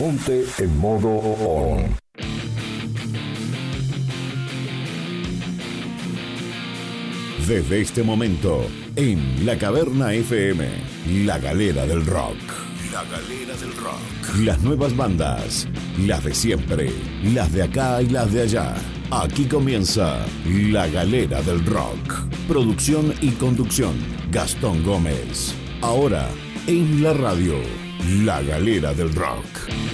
Ponte en modo on. Desde este momento, en La Caverna FM, la galera del rock. La galera del rock. Las nuevas bandas, las de siempre, las de acá y las de allá. Aquí comienza La Galera del Rock. Producción y conducción, Gastón Gómez. Ahora, en la radio, La Galera del Rock.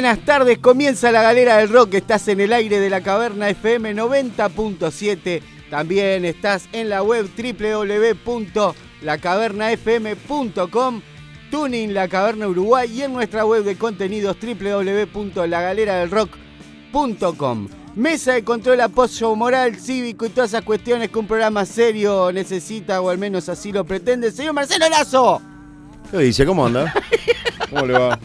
Buenas tardes, comienza la galera del rock. Estás en el aire de la caverna FM 90.7. También estás en la web www.lacavernafm.com, Tuning La Caverna Uruguay y en nuestra web de contenidos www.lagaleradelrock.com. Mesa de control, apoyo moral, cívico y todas esas cuestiones que un programa serio necesita, o al menos así lo pretende. Señor Marcelo Lazo, ¿Qué dice? ¿Cómo anda? ¿Cómo le va?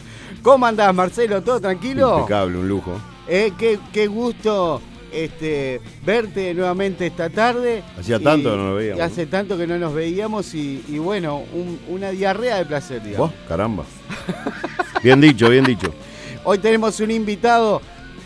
¿Cómo andás, Marcelo? ¿Todo tranquilo? Impecable, un lujo. Eh, qué, qué gusto este, verte nuevamente esta tarde. Hacía tanto que no nos veíamos. Hace tanto que no nos veíamos y, y bueno, un- una diarrea de placer, digamos. ¿Vos? Caramba. Bien dicho, bien dicho. Hoy tenemos un invitado,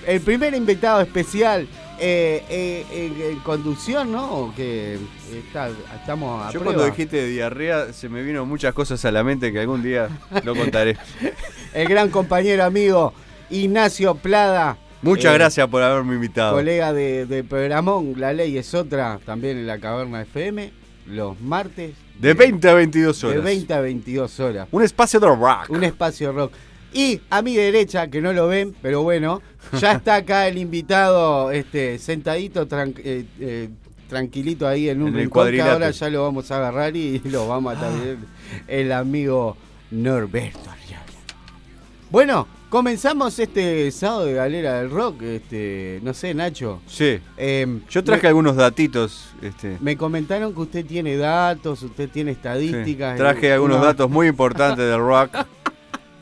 el primer invitado especial eh, eh, en, en conducción, ¿no? Que está, estamos a Yo prueba. cuando dijiste de diarrea se me vino muchas cosas a la mente que algún día lo contaré. El gran compañero amigo Ignacio Plada. Muchas eh, gracias por haberme invitado. Colega de, de Programón, La Ley es otra, también en la Caverna FM, los martes. De 20 a 22 horas. De 20 a 22 horas. Un espacio de rock. Un espacio rock. Y a mi derecha, que no lo ven, pero bueno, ya está acá el invitado este, sentadito, tran- eh, eh, tranquilito ahí en un En el rincón, que ahora ya lo vamos a agarrar y lo vamos a traer el amigo Norberto. Bueno, comenzamos este sábado de Galera del Rock. Este, no sé, Nacho. Sí. em, Yo traje me, algunos datitos. Este, me comentaron que usted tiene datos, usted tiene sí. estadísticas. Traje eh, algunos uno- datos muy importantes del rock.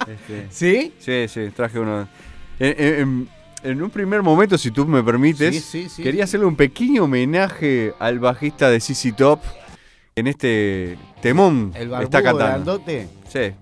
Este, ¿Sí? sí, sí, traje unos. En, en- en un primer momento, si tú me permites, Sí, sí, sí, quería hacerle un pequeño homenaje al bajista de CC Top en este temón El barbudo está cantando. grandote. Sí.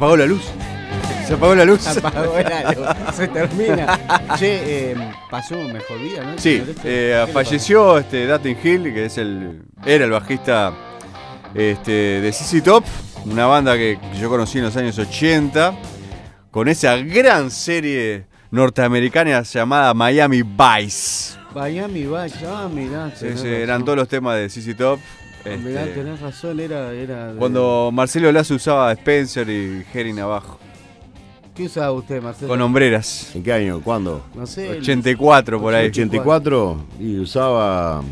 Apagó la luz. Se apagó la luz. Apagó la luz, se termina. Che, eh, pasó mejor día, ¿no? Sí, eh, ¿Qué le falleció este Datin Hill, que es el, era el bajista este, de CC Top, una banda que yo conocí en los años 80, con esa gran serie norteamericana llamada Miami Vice. Miami Vice, ah, mirá. Sí, eran todos los temas de CC Top. Mirá, este, tenés razón, era. era de- cuando Marcelo Lazo usaba Spencer y Herring abajo, ¿Qué usaba usted, Marcelo? con hombreras. ¿En qué año? ¿Cuándo? No sé. el- 84 por ahí. 84 y usaba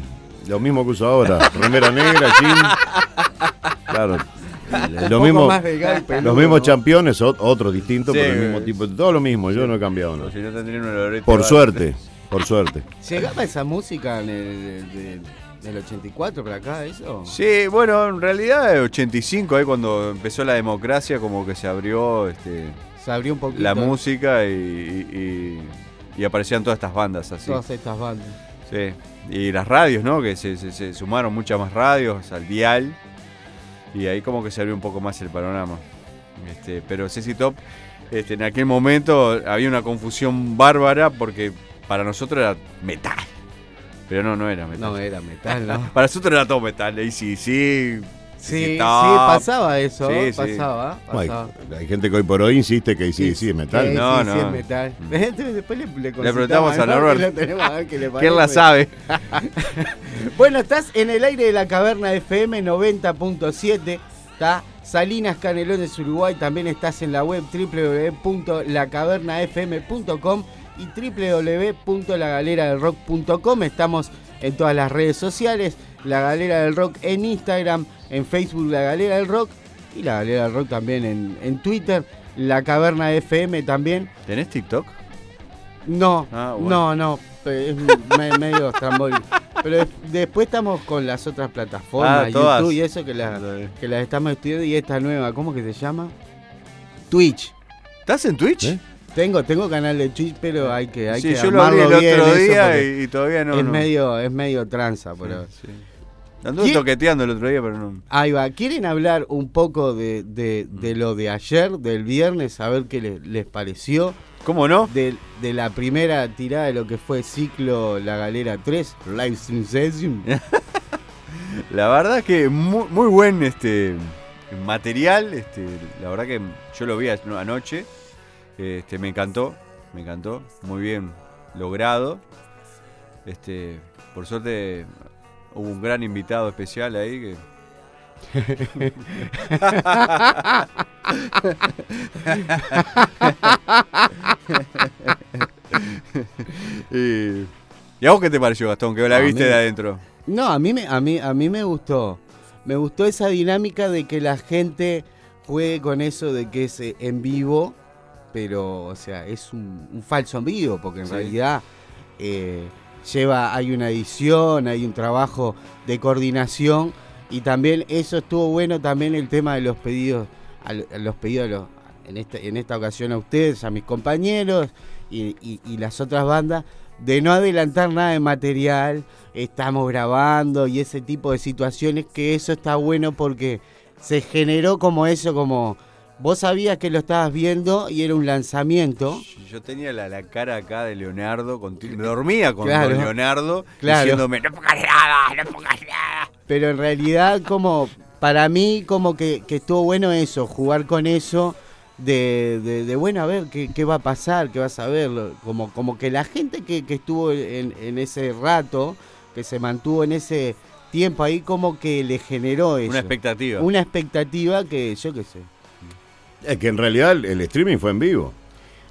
lo mismo que uso ahora. Remera negra, jean. Claro. los mismos ¿no? championes, ot- otros distintos, Sí, pero el mismo tipo. Todo lo mismo, yo no he cambiado. ¿no? Si no Por suerte, por suerte. ¿Llegaba esa música en el, de- del 84 para acá, eso? Sí, bueno, en realidad el 85, ahí cuando empezó la democracia, como que se abrió este, Se abrió un poquito. la música y, y- y aparecían todas estas bandas así. Todas estas bandas. Sí. Y las radios, ¿no? Que se, se- se sumaron muchas más radios al dial. Y ahí como que se abrió un poco más el panorama. Este, pero CC Top, este, en aquel momento había una confusión bárbara porque para nosotros era metal. Pero no, no era metal. No, era metal, ¿no? Para nosotros era todo metal. Ahí sí, sí. Sí, sí, pasaba eso, Sí, sí. pasaba, Ay, pasaba. hay gente que hoy por hoy insiste que sí, sí, es metal. Sí, No, sí, no. sí, es metal. Después le, le, preguntamos consultamos, a ¿no? Norbert. Le ¿Quién la sabe? Bueno, estás en el aire de la caverna FM 90.7. Está Salinas Canelones Uruguay. También estás en la web www.lacavernafm.com y www.lagaleradelrock.com. Estamos en todas las redes sociales. La Galera del Rock en Instagram, en Facebook La Galera del Rock y La Galera del Rock también en, en Twitter. La Caverna FM también. ¿Tenés TikTok? No, Ah, bueno. no, no, es me- medio estrambólico. Pero de- después estamos con las otras plataformas, Ah, todas. YouTube y eso que las, que las estamos estudiando y esta nueva, ¿cómo que se llama? Twitch. ¿Estás en Twitch? ¿Eh? Tengo, tengo canal de Twitch, pero hay que, hay sí, que yo lo vi el otro día y, y todavía no. es no. medio, es medio tranza, pero. Sí. Anduve ¿Quién- toqueteando el otro día, pero no. Ahí va, ¿quieren hablar un poco de, de- de lo de ayer, del viernes, a ver qué les, les pareció? ¿Cómo no? de, de la primera tirada de lo que fue ciclo La Galera 3, Live Session. La verdad que muy, muy buen este material. Este, la verdad que yo lo vi ano- anoche. Este, me encantó. Me encantó. Muy bien logrado. Este, por suerte hubo un gran invitado especial ahí que. y, ¿Y a vos qué te pareció, Gastón? Que la viste mí- de adentro. No, a mí, me, a, mí, a mí me gustó. Me gustó esa dinámica de que la gente juegue con eso de que es eh, en vivo, pero, o sea, es un, un falso vivo, porque en Sí. realidad eh, lleva, hay una edición, hay un trabajo de coordinación y también eso estuvo bueno también el tema de los pedidos, a lo- a los pedidos los- en, esta, en esta ocasión a ustedes, a mis compañeros y, y- y las otras bandas, de no adelantar nada de material, estamos grabando y ese tipo de situaciones, que eso está bueno porque se generó como eso, como vos sabías que lo estabas viendo y era un lanzamiento. Yo tenía la, la cara acá de Leonardo, me dormía con, Claro. con Leonardo, Claro. diciéndome, no pongas nada, no pongas nada. Pero en realidad como para mí como que, que estuvo bueno eso, jugar con eso de, de- de, bueno, a ver qué, qué va a pasar, qué vas a ver, como, como que la gente que, que estuvo en, en ese rato, que se mantuvo en ese tiempo ahí, como que le generó eso. Una expectativa. Una expectativa que yo qué sé. Es que en realidad el, el streaming fue en vivo.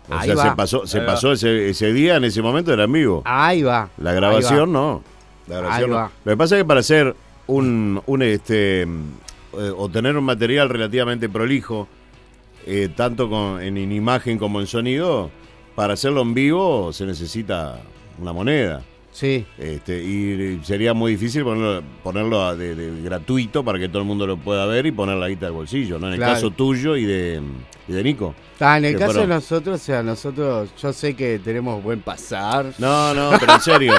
O Ahí sea, va. se pasó, se Ahí pasó ese, ese día, en ese momento era en vivo. Ahí va. La grabación va. no. La grabación Ahí no. va. Lo que pasa es que para hacer un, un este eh, o tener un material relativamente prolijo, eh, tanto con, en, en imagen como en sonido, para hacerlo en vivo se necesita una moneda. Sí. Este, y sería muy difícil ponerlo, ponerlo de, de gratuito para que todo el mundo lo pueda ver y poner la guita del bolsillo, ¿no? En el caso tuyo y de, y de Nico. Ah, en el caso fueron- de nosotros, o sea, nosotros, yo sé que tenemos buen pasar. No, no, pero en serio.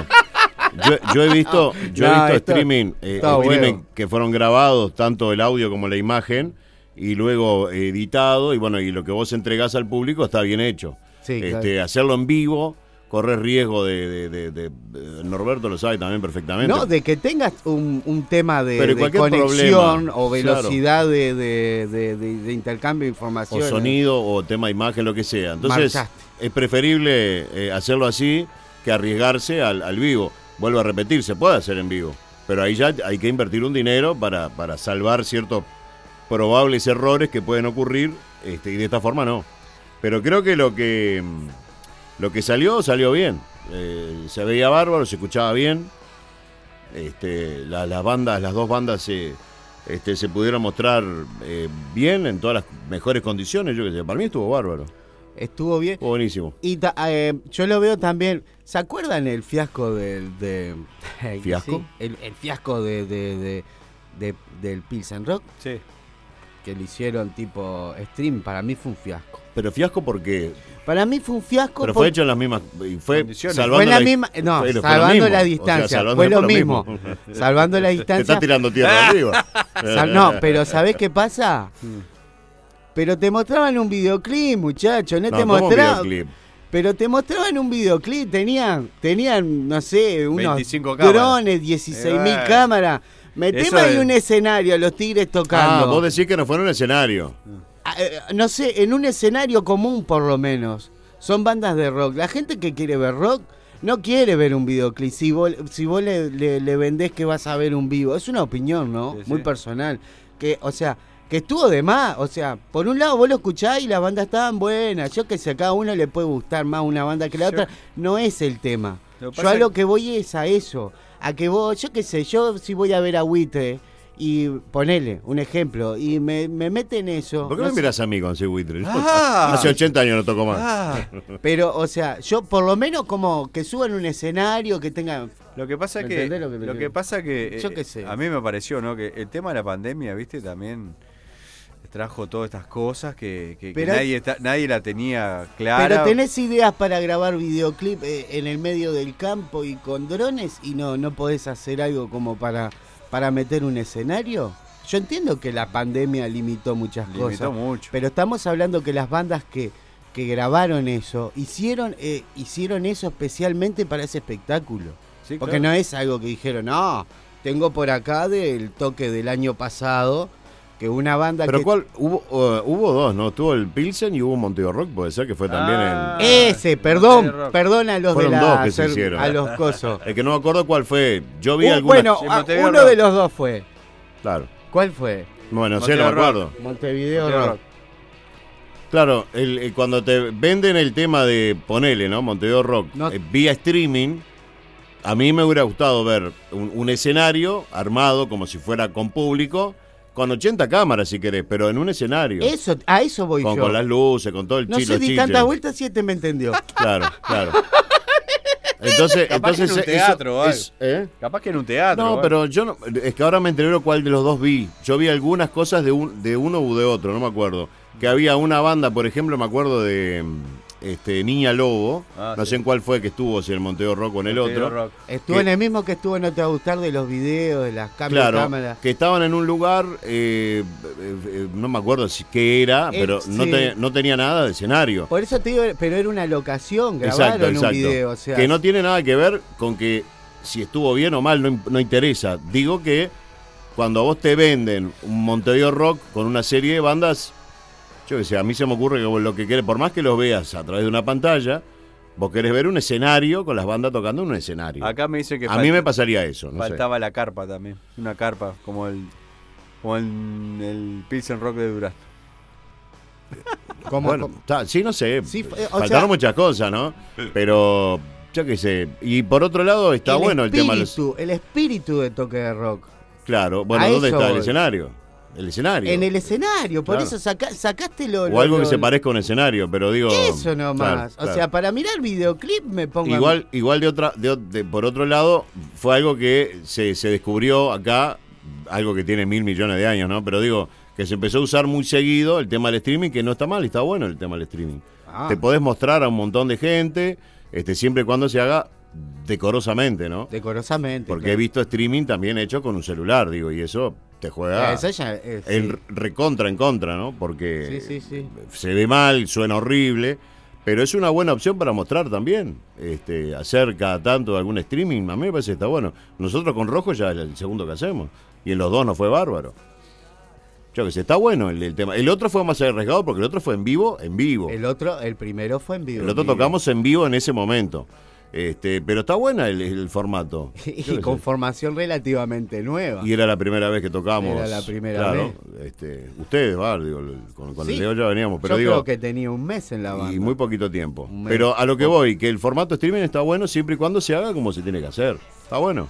Yo, yo he visto, yo he visto esto- streaming, eh, streaming bueno. que fueron grabados, tanto el audio como la imagen, y luego editado, y bueno, y lo que vos entregás al público está bien hecho. Sí, este, claro. Hacerlo en vivo, corres riesgo de, de- de- de- de- Norberto lo sabe también perfectamente. No, de que tengas un, un tema de, conexión problema, o velocidad de, intercambio de información. o sonido, o tema de imagen, lo que sea. Entonces, Marchaste. es preferible eh, hacerlo así que arriesgarse al, al vivo. Vuelvo a repetir, se puede hacer en vivo, pero ahí ya hay que invertir un dinero para, para salvar ciertos probables errores que pueden ocurrir, este, y de esta forma no. Pero creo que lo que, mm, lo que salió, salió bien. Eh, se veía bárbaro, se escuchaba bien. Este, la- las bandas, las dos bandas se, este, se pudieron mostrar eh, bien en todas las mejores condiciones. Yo que sé, para mí estuvo bárbaro, Estuvo bien. estuvo buenísimo. Y ta- eh, yo lo veo también. ¿Se acuerdan el fiasco del. De, ¿Fiasco? Sí, el, el fiasco de, de- de- de- del Pilsen Rock, Sí. Que le hicieron tipo stream. Para mí fue un fiasco. Pero fiasco porque. Para mí fue un fiasco. Pero por- fue hecho en las mismas. y Fue salvando fue la la- misma. No, fue- salvando la O sea, distancia. salvando fue lo mismo. salvando la Te distancia. está tirando tierra arriba. No, pero ¿sabés qué pasa? Pero te mostraban un videoclip, muchacho, no, No, te ¿cómo mostraban. videoclip? Pero te mostraban un videoclip, tenían, tenían, no sé, unos 25 cámaras. drones, 16 mil Eh, bueno. cámaras. Meteme ahí es- un escenario, a los tigres Ah, tocando. vos decís que no fue en un escenario. Ah, eh, no sé, en un escenario común por lo menos. Son bandas de rock. La gente que quiere ver rock no quiere ver un videoclip. Si vos, si vos le, le- le vendés que vas a ver un vivo, es una opinión, ¿no? Sí, sí. Muy personal. Que, o sea, que estuvo de más. O sea, por un lado vos lo escuchás y las bandas estaban buenas. Yo que sé, a cada uno le puede gustar más una banda que la Yo- otra. No es el tema. Lo Yo pasa a lo que voy es a eso. A que vos, yo qué sé, yo si voy a ver a Buitre y ponele un ejemplo y me, me meten eso. ¿Por qué no me sé, miras a mí con ese buitre? Ah. Hace 80 años no toco más. Ah, Pero, o sea, yo por lo menos como que suban un escenario, que tengan... lo que pasa ¿Me que lo que lo que pasa que Yo eh, qué sé. a mí me pareció, ¿no? Que el tema de la pandemia, ¿viste? También trajo todas estas cosas que, que- Pero nadie está- nadie la tenía clara. Pero tenés ideas para grabar videoclip eh, en el medio del campo y con drones y no, no podés hacer algo como para, para meter un escenario. Yo entiendo que la pandemia limitó muchas Limitó cosas, mucho. pero estamos hablando que las bandas que, que grabaron eso hicieron, eh, hicieron eso especialmente para ese espectáculo. Sí, Porque claro. no es algo que dijeron, no, tengo por acá del toque del año pasado que una banda Pero que... cuál, hubo, uh, hubo dos, ¿no? Tuvo el Pilsen y hubo Monteo Rock, puede ser que fue también Ah. el... Ese, perdón, perdón a los Fueron de la dos que se hicieron. a los cosos. El que no me acuerdo cuál fue. Yo vi Uh, alguna... bueno, Sí, ah, Montevideo uno de los dos fue. Claro. ¿Cuál fue? Bueno, sé, no me Montevideo Rock. acuerdo. Montevideo, Montevideo Rock. Rock. Claro, el- el- cuando te venden el tema de ponele, ¿no? Montevideo Rock, No- eh, vía streaming, a mí me hubiera gustado ver un, un escenario armado como si fuera con público, con 80 cámaras si querés, pero en un escenario. Eso, a eso voy con, yo. con las luces, con todo el no chilo sé, di tantas vueltas este me entendió. Claro, claro. Entonces, Capaz que entonces en un eso teatro o algo. es- ¿eh? Capaz que en un teatro. No, pero yo no, es que ahora me enteré cuál de los dos vi. Yo vi algunas cosas de, un, de uno u de otro, no me acuerdo. Que había una banda, por ejemplo, me acuerdo de mm, este Niña Lobo, Ah, no sí. sé en cuál fue que estuvo, si en el Monteo Rock o en el otro. Rock. Estuvo Que- en el mismo que estuvo en No Te Va a Gustar de los videos, de las cambios de Claro, cámara. que estaban en un lugar, eh, eh, eh, no me acuerdo si qué era, Eh, pero no, sí. te- no tenía nada de escenario. Por eso te digo, pero era una locación, grabaron Exacto, un exacto. video. O sea, que no tiene nada que ver con que si estuvo bien o mal, no, no interesa. Digo que cuando a vos te venden un Montevideo Rock con una serie de bandas, yo que sé, a mí se me ocurre que vos lo que querés, por más que los veas a través de una pantalla, vos querés ver un escenario con las bandas tocando en un escenario. Acá me dice que a fal- mí me pasaría eso, no sé. faltaba la carpa también. Una carpa, como el como el, el Pilsen Rock de Durazno. como- Bueno, sí, no sé. Sí, Faltaron sea- muchas cosas, ¿no? Pero, yo qué sé. Y por otro lado, está el bueno el tema de los... espíritu, el espíritu de toque de rock. Claro, bueno, A ¿dónde está el escenario? El escenario. En el escenario, por Claro. eso saca- sacaste lo, O lo- algo que lo- se parezca a un escenario, pero digo. Eso nomás. claro, O sea, para mirar videoclip me pongo. a- igual, igual de otra, de, de- por otro lado, fue algo que se, se descubrió acá, algo que tiene mil millones de años, ¿no? Pero digo, que se empezó a usar muy seguido el tema del streaming, que no está mal, está bueno el tema del streaming. Ah. Te podés mostrar a un montón de gente, este, siempre y cuando se haga decorosamente, ¿no? Decorosamente. Porque he visto streaming también hecho con un celular, digo, y eso te juega sí. el recontra en contra, ¿no? Porque Sí, sí, sí. se ve mal, suena horrible, pero es una buena opción para mostrar también. Este, hacer cada tanto algún streaming, a mí me parece que está bueno. Nosotros con Rojo ya es el segundo que hacemos, y en los dos nos fue bárbaro. Yo que sé, está bueno el, el tema. El otro fue más arriesgado porque el otro fue en vivo, en vivo. El otro, el primero fue en vivo. El otro en vivo. tocamos en vivo en ese momento. Este, pero está buena el, el formato. Y con formación relativamente nueva. Y era la primera vez que tocamos. Era la primera claro, Este, ustedes, va, digo, con, con Sí. el Leo ya veníamos, pero Yo digo, creo que tenía un mes en la banda. y muy poquito tiempo. Pero a lo que voy, que el formato streaming está bueno siempre y cuando se haga como se tiene que hacer. Está bueno.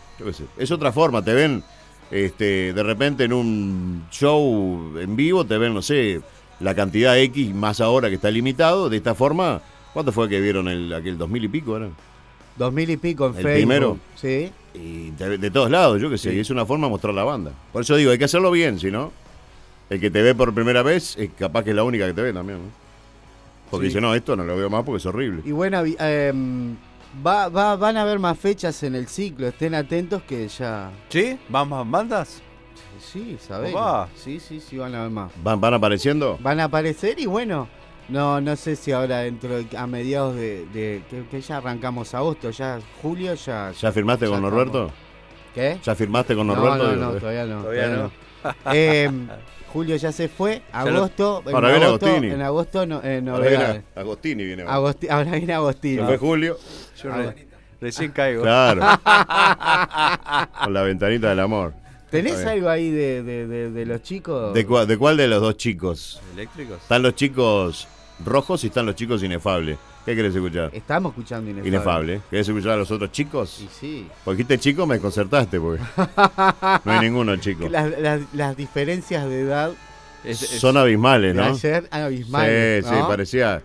Es otra forma, te ven este, de repente en un show en vivo, te ven, no sé, la cantidad X más ahora que está limitado. De esta forma, ¿cuánto fue que vieron el, aquel 2000 y pico? Era? Dos mil y pico en ¿El Facebook. primero? Sí. Y de, de todos lados, yo qué sé, y es una forma de mostrar la banda. Por eso digo, hay que hacerlo bien, si no, el que te ve por primera vez, es capaz que es la única que te ve también, ¿no? Porque Sí. dice, no, esto no lo veo más porque es horrible. Y bueno, em, va, va, van a haber más fechas en el ciclo. Estén atentos que ya. ¿Sí? ¿Van más bandas? Sí, ¿sabés? Sí, sí, sí, van a haber más. ¿Van, van apareciendo? Van a aparecer y bueno. No, no sé si ahora dentro de- a mediados de, de- que, que ya arrancamos agosto, ya julio ya. ¿Ya firmaste ya con estamos. Norberto? ¿Qué? ¿Ya firmaste con No, Norberto? no, no, eh. todavía no. Todavía todavía no. Em, julio ya se fue, lo- agosto, en Ahora viene agosto, Agostini. en agosto no, eh, Ahora viene. Agostini viene. ahora. Agosti- ahora viene Se Agostino. fue Julio. Yo re- recién caigo. Claro. con la ventanita del amor. ¿Tenés algo ahí de, de- de- de los chicos? ¿De, cua- ¿De cuál de los dos chicos? ¿Eléctricos? Están los chicos rojos y están los chicos inefables. ¿Qué querés escuchar? Estamos escuchando Inefable. Inefable. ¿Querés escuchar a los otros chicos? Y sí. Porque dijiste chico, me desconcertaste, porque no hay ninguno chico. Las, las- las diferencias de edad Es- es- Son abismales, ¿no? ayer Sí, abismales. sí, ¿no? parecía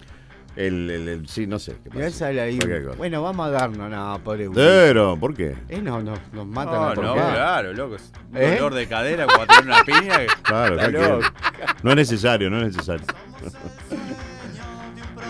el, el- el- sí, no sé. ¿qué pasa? ahí. Bueno, vamos a darnos. No, pobre. Pero, ¿por qué? Eh, no, no, nos matan No, a no, claro, loco. Un ¿Eh? dolor de cadera cuando tiene una piña. Claro, loco. No es necesario, no es necesario.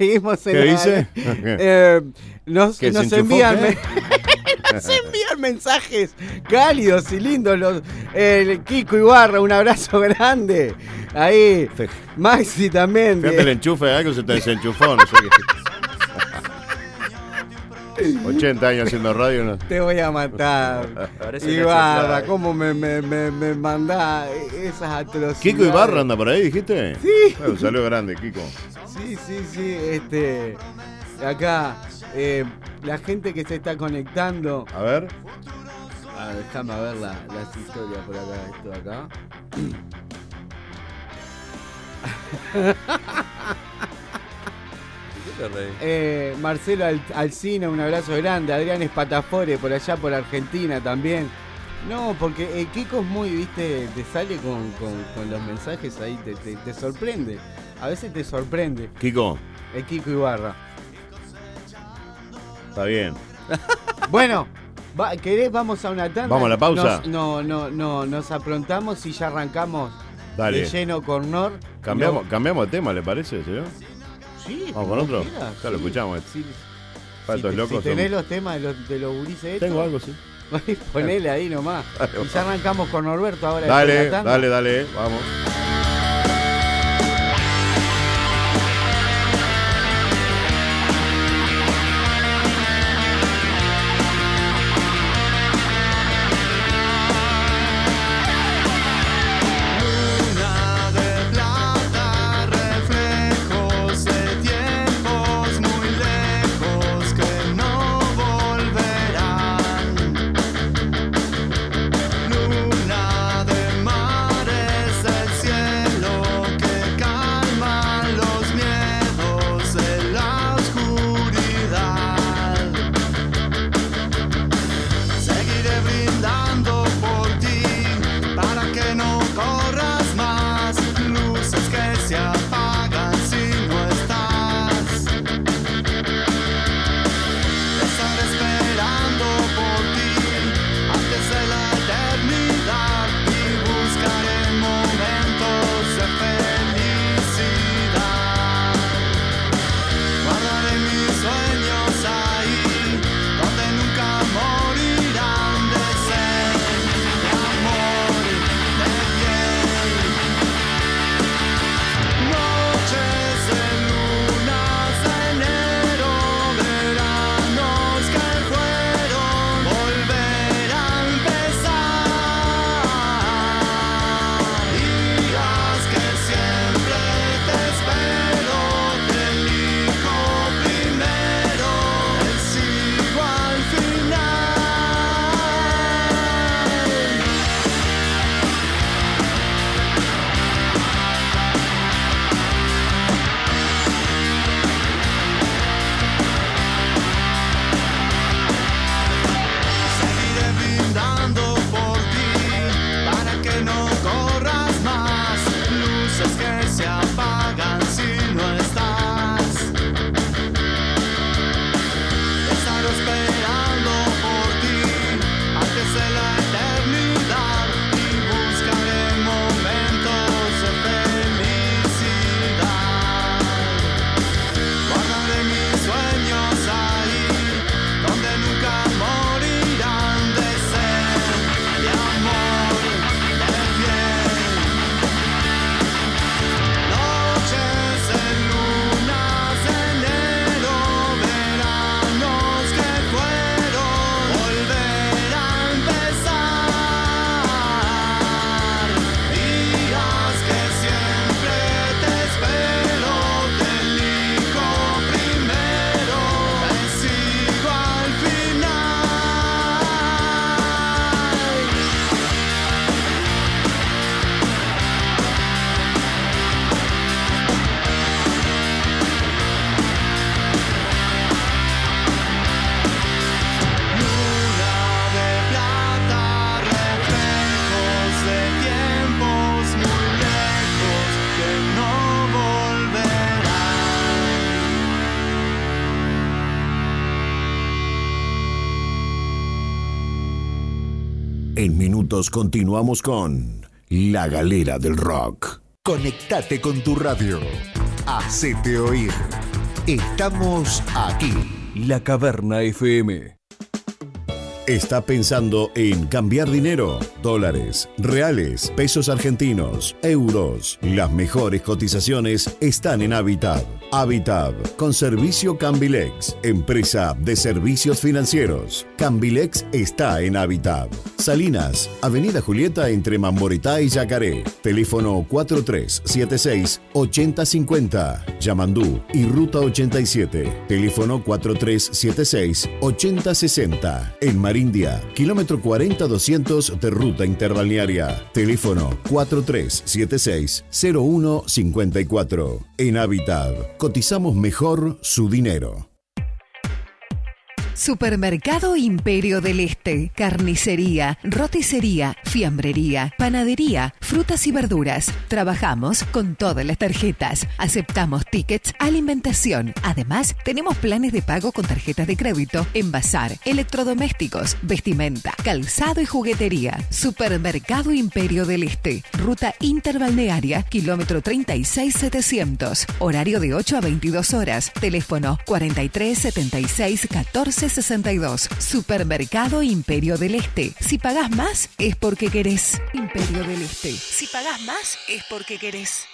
seguimos en ¿Qué la- dice? Eh, nos, ¿Que se nos enchufó envían nos envían mensajes cálidos y lindos los el Kiko Ibarra, un abrazo grande. Ahí, Maxi también. Fíjate de- el enchufe, algo se te desenchufó, no sé qué. 80 años haciendo radio, ¿no? Te voy a matar. Parece Ibarra. ¿cómo me, me, me, me mandá esas atrocidades? Kiko Ibarra anda por ahí, dijiste. Sí. Bueno, un saludo grande, Kiko. Sí, sí. Este, acá, eh, la gente que se está conectando. A ver. Ah, déjame ver la- las historias por acá. Esto acá. ¿Qué te reís? Eh, Marcelo Al- Alcina, un abrazo grande. Adrián Espatafore, por allá por Argentina también. No, porque eh, Kiko es muy, viste, te sale con, con- con los mensajes ahí, te, te- te sorprende. A veces te sorprende. Kiko, El Kiko Ibarra. está bien. Bueno, va- ¿querés? Vamos a una tanda. Vamos a la pausa. Nos- no, no, no, nos aprontamos y ya arrancamos Dale. de lleno con Nor. Cambiamos, cambiamos de tema, ¿le parece, señor? Sí, Vamos como con otro. quieras, Ya lo sí. escuchamos. Sí, si, estos te- locos si tenés los temas de los, de los gurises estos, Tengo algo, sí. ponele ahí nomás. Y ya arrancamos con Norberto ahora. Dale, después de la tanda. dale, dale, vamos. En minutos continuamos con La Galera del Rock. Conectate con tu radio. Hacete oír. Estamos aquí. La Caverna FM. ¿Está pensando en cambiar dinero? Dólares, reales, pesos argentinos, euros. Las mejores cotizaciones están en Habitat. Habitat, con servicio Cambilex, empresa de servicios financieros. Cambilex está en Habitat. Salinas, Avenida Julieta entre Mamboretá y Yacaré. Teléfono 4376-8050. Yamandú y Ruta 87. Teléfono 4376-8060. En Marindia, kilómetro 40-200 de Ruta Interbalnearia. Teléfono 4376-0154. En Habitat, cotizamos mejor su dinero. Supermercado Imperio del Este, carnicería, roticería, fiambrería, panadería, frutas y verduras. Trabajamos con todas las tarjetas. Aceptamos tickets, alimentación. Además, tenemos planes de pago con tarjetas de crédito, envasar, electrodomésticos, vestimenta, calzado y juguetería. Supermercado Imperio del Este, ruta interbalnearia, kilómetro 36700. Horario de 8 a 22 horas. Teléfono 43 76 14 62. Supermercado Imperio del Este. Si pagás más, es porque querés. Imperio del Este. Si pagás más, es porque querés.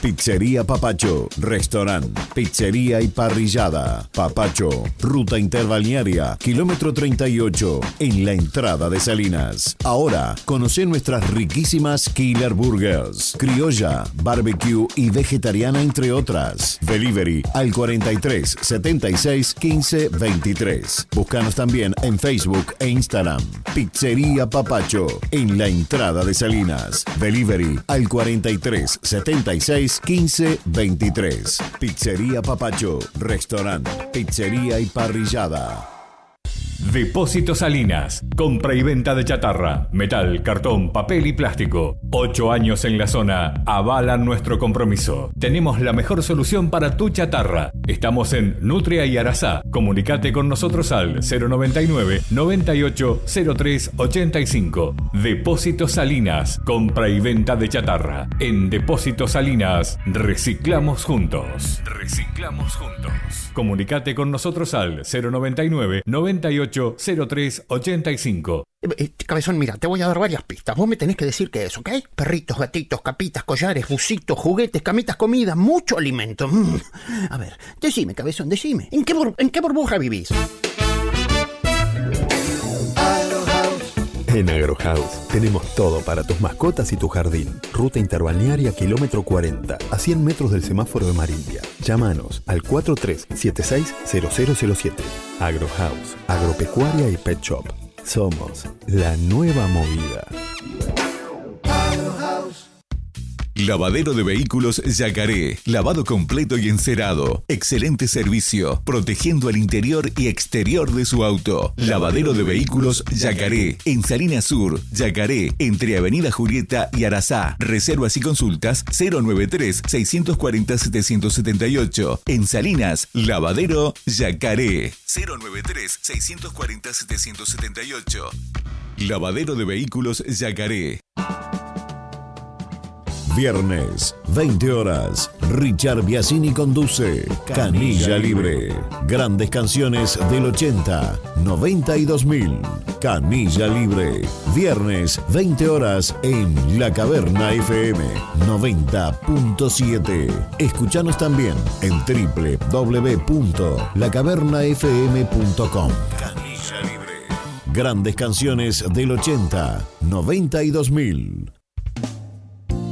Pizzería Papacho, restaurante, pizzería y parrillada. Papacho, ruta interbalnearia, kilómetro 38, en la entrada de Salinas. Ahora, conoce nuestras riquísimas Killer Burgers, criolla, barbecue y vegetariana, entre otras. Delivery al 43 76 15 23. Búscanos también en Facebook e Instagram. Pizzería Papacho, en la entrada de Salinas. Delivery al 43 76 15 23. Pizzería Papacho, restaurante, pizzería y parrillada. Depósito Salinas. Compra y venta de chatarra, metal, cartón, papel y plástico. Ocho años en la zona avalan nuestro compromiso. Tenemos la mejor solución para tu chatarra. Estamos en Nutria y Arasá. Comunicate con nosotros al 099 98 03 85. Depósito Salinas. Compra y venta de chatarra. En Depósito Salinas reciclamos juntos. Reciclamos juntos. Comunicate con nosotros al 099 98 03 85. Eh, eh, cabezón, mira, te voy a dar varias pistas. Vos me tenés que decir qué es, ¿ok? Perritos, gatitos, capitas, collares, busitos, juguetes, camitas, comida, mucho alimento. Mm. A ver, decime, cabezón, decime. ¿En qué, en qué burbuja vivís? En AgroHouse tenemos todo para tus mascotas y tu jardín. Ruta interbalnearia kilómetro 40, a 100 metros del semáforo de Marindia. Llámanos al 4376-0007. AgroHouse, agropecuaria y pet shop. Somos la nueva movida. Lavadero de vehículos Yacaré. Lavado completo y encerado. Excelente servicio. Protegiendo el interior y exterior de su auto. Lavadero de vehículos Yacaré. En Salinas Sur, Yacaré. Entre Avenida Julieta y Arasá. Reservas y consultas 093-640-778. En Salinas, Lavadero Yacaré. 093-640-778. Lavadero de vehículos Yacaré. Viernes, 20 horas. Richard Biasini conduce Canilla Libre. Grandes canciones del 80, 90 y 2000. Canilla Libre. Viernes, 20 horas en La Caverna FM 90.7. Escuchanos también en www.lacavernafm.com. Canilla Libre. Grandes canciones del 80, 90 y 2000.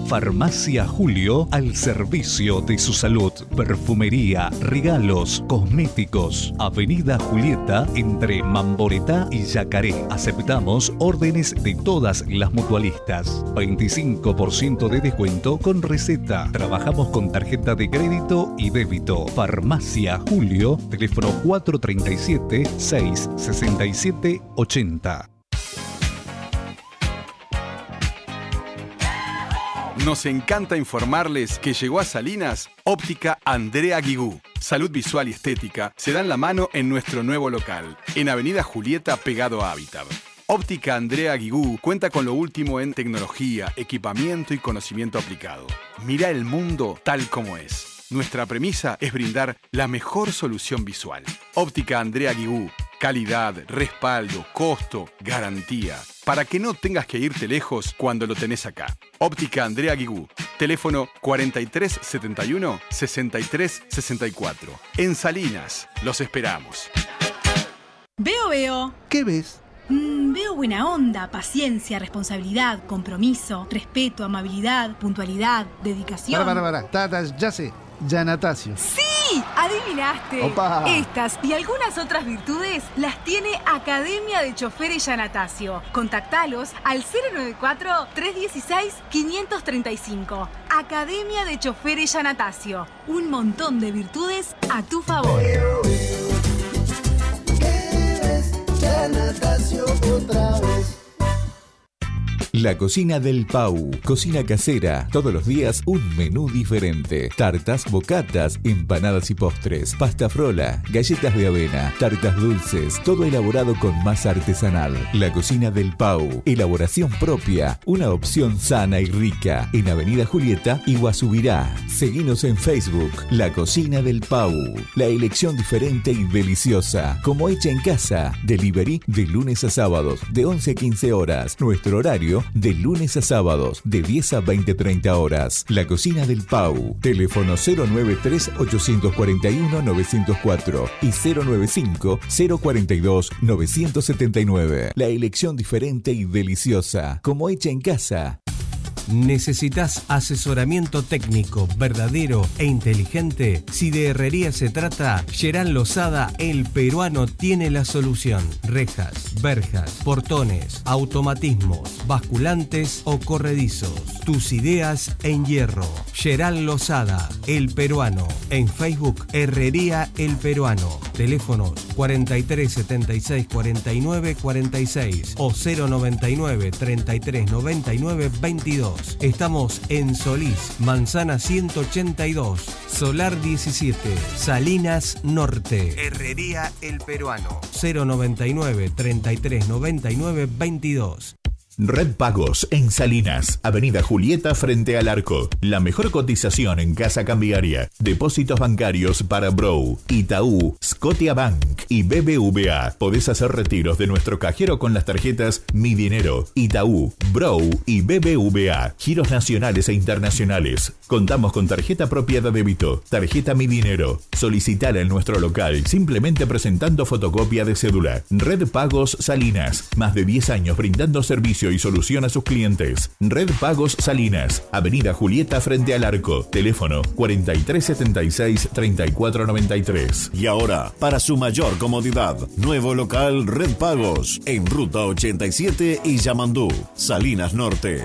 Farmacia Julio al servicio de su salud. Perfumería, regalos, cosméticos. Avenida Julieta entre Mamboretá y Yacaré. Aceptamos órdenes de todas las mutualistas. 25% de descuento con receta. Trabajamos con tarjeta de crédito y débito. Farmacia Julio, teléfono 437 667 80. Nos encanta informarles que llegó a Salinas Óptica Andrea Guigú. Salud visual y estética se dan la mano en nuestro nuevo local, en Avenida Julieta pegado a Habitat. Óptica Andrea Guigú cuenta con lo último en tecnología, equipamiento y conocimiento aplicado. Mira el mundo tal como es. Nuestra premisa es brindar la mejor solución visual. Óptica Andrea Guigú. Calidad, respaldo, costo, garantía. Para que no tengas que irte lejos cuando lo tenés acá. Óptica Andrea Guigú. Teléfono 4371 6364. En Salinas. Los esperamos. Veo, veo. ¿Qué ves? Mm, veo buena onda, paciencia, responsabilidad, compromiso, respeto, amabilidad, puntualidad, dedicación. Para, para, para. Ta, ta, ya sé. Yanatacio. ¡Sí! ¡Adivinaste! Opa. Estas y algunas otras virtudes las tiene Academia de Choferes Yanatacio. Contactalos al 094-316-535. Academia de Choferes Yanatacio. Un montón de virtudes a tu favor. otra vez. La cocina del Pau. Cocina casera. Todos los días un menú diferente. Tartas, bocatas, empanadas y postres. Pasta frola, galletas de avena, tartas dulces. Todo elaborado con masa artesanal. La cocina del Pau. Elaboración propia. Una opción sana y rica. En Avenida Julieta y Guasubirá. Seguinos en Facebook. La cocina del Pau. La elección diferente y deliciosa. Como hecha en casa. Delivery de lunes a sábados de 11 a 15 horas. Nuestro horario de lunes a sábados de 10 a 20-30 horas. La cocina del Pau. Teléfono 093-841-904 y 095-042-979. La elección diferente y deliciosa. Como hecha en casa. ¿Necesitas asesoramiento técnico verdadero e inteligente? Si de herrería se trata, Gerán Lozada, el peruano, tiene la solución. Rejas, verjas, portones, automatismos, basculantes o corredizos. Tus ideas en hierro. Gerán Lozada, el peruano. En Facebook, Herrería El Peruano. Teléfonos 43 76 49 46 o 099 33 99 22. Estamos en Solís, Manzana 182, Solar 17, Salinas Norte. Herrería El Peruano. 099 33 99 22. Red Pagos en Salinas, Avenida Julieta frente al arco. La mejor cotización en casa cambiaria. Depósitos bancarios para Bro, Itaú, Scotiabank y BBVA. Podés hacer retiros de nuestro cajero con las tarjetas Mi Dinero, Itaú, Bro y BBVA. Giros nacionales e internacionales. Contamos con tarjeta propia de débito, tarjeta Mi Dinero. Solicitala en nuestro local simplemente presentando fotocopia de cédula. Red Pagos Salinas, más de 10 años brindando y solución a sus clientes. Red Pagos Salinas, Avenida Julieta frente al arco. Teléfono 4376-3493. Y ahora, para su mayor comodidad, nuevo local Red Pagos en Ruta 87 y Yamandú, Salinas Norte.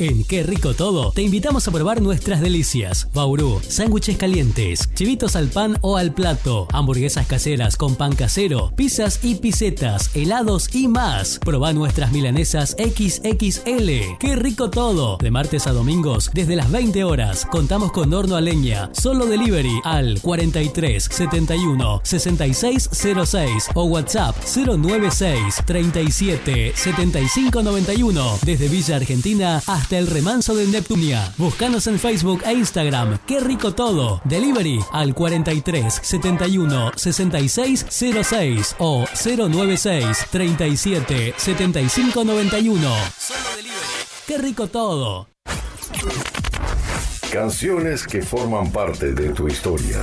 En Qué Rico Todo, te invitamos a probar nuestras delicias. Bauru, sándwiches calientes, chivitos al pan o al plato, hamburguesas caseras con pan casero, pizzas y pisetas, helados y más. Proba nuestras milanesas XXL. Qué Rico Todo. De martes a domingos, desde las 20 horas, contamos con horno a leña. Solo delivery al 43 71 66 06 o WhatsApp 096 37 75 91. Desde Villa Argentina hasta el remanso de Neptunia. Búscanos en Facebook e Instagram. Qué rico todo. Delivery al 43 71 66 06 o 096 37 75 91. Solo delivery. Qué rico todo. Canciones que forman parte de tu historia.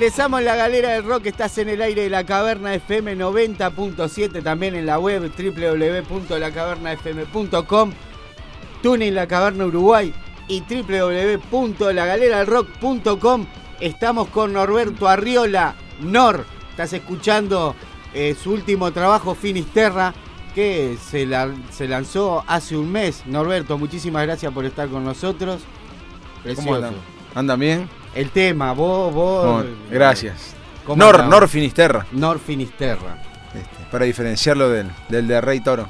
Regresamos en la galera del rock, estás en el aire de la caverna FM 90.7, también en la web www.lacavernafm.com, Tuning La Caverna Uruguay y www.lagaleradelrock.com. Estamos con Norberto Arriola, Nor, estás escuchando eh, su último trabajo Finisterra que se, la- se lanzó hace un mes. Norberto, muchísimas gracias por estar con nosotros. Precioso. andan? ¿Andan bien? El tema, vos, vos. Bueno, gracias. ¿Cómo Nor? Nor Finisterra. Nor Finisterra. Este, para diferenciarlo del, del de Rey Toro.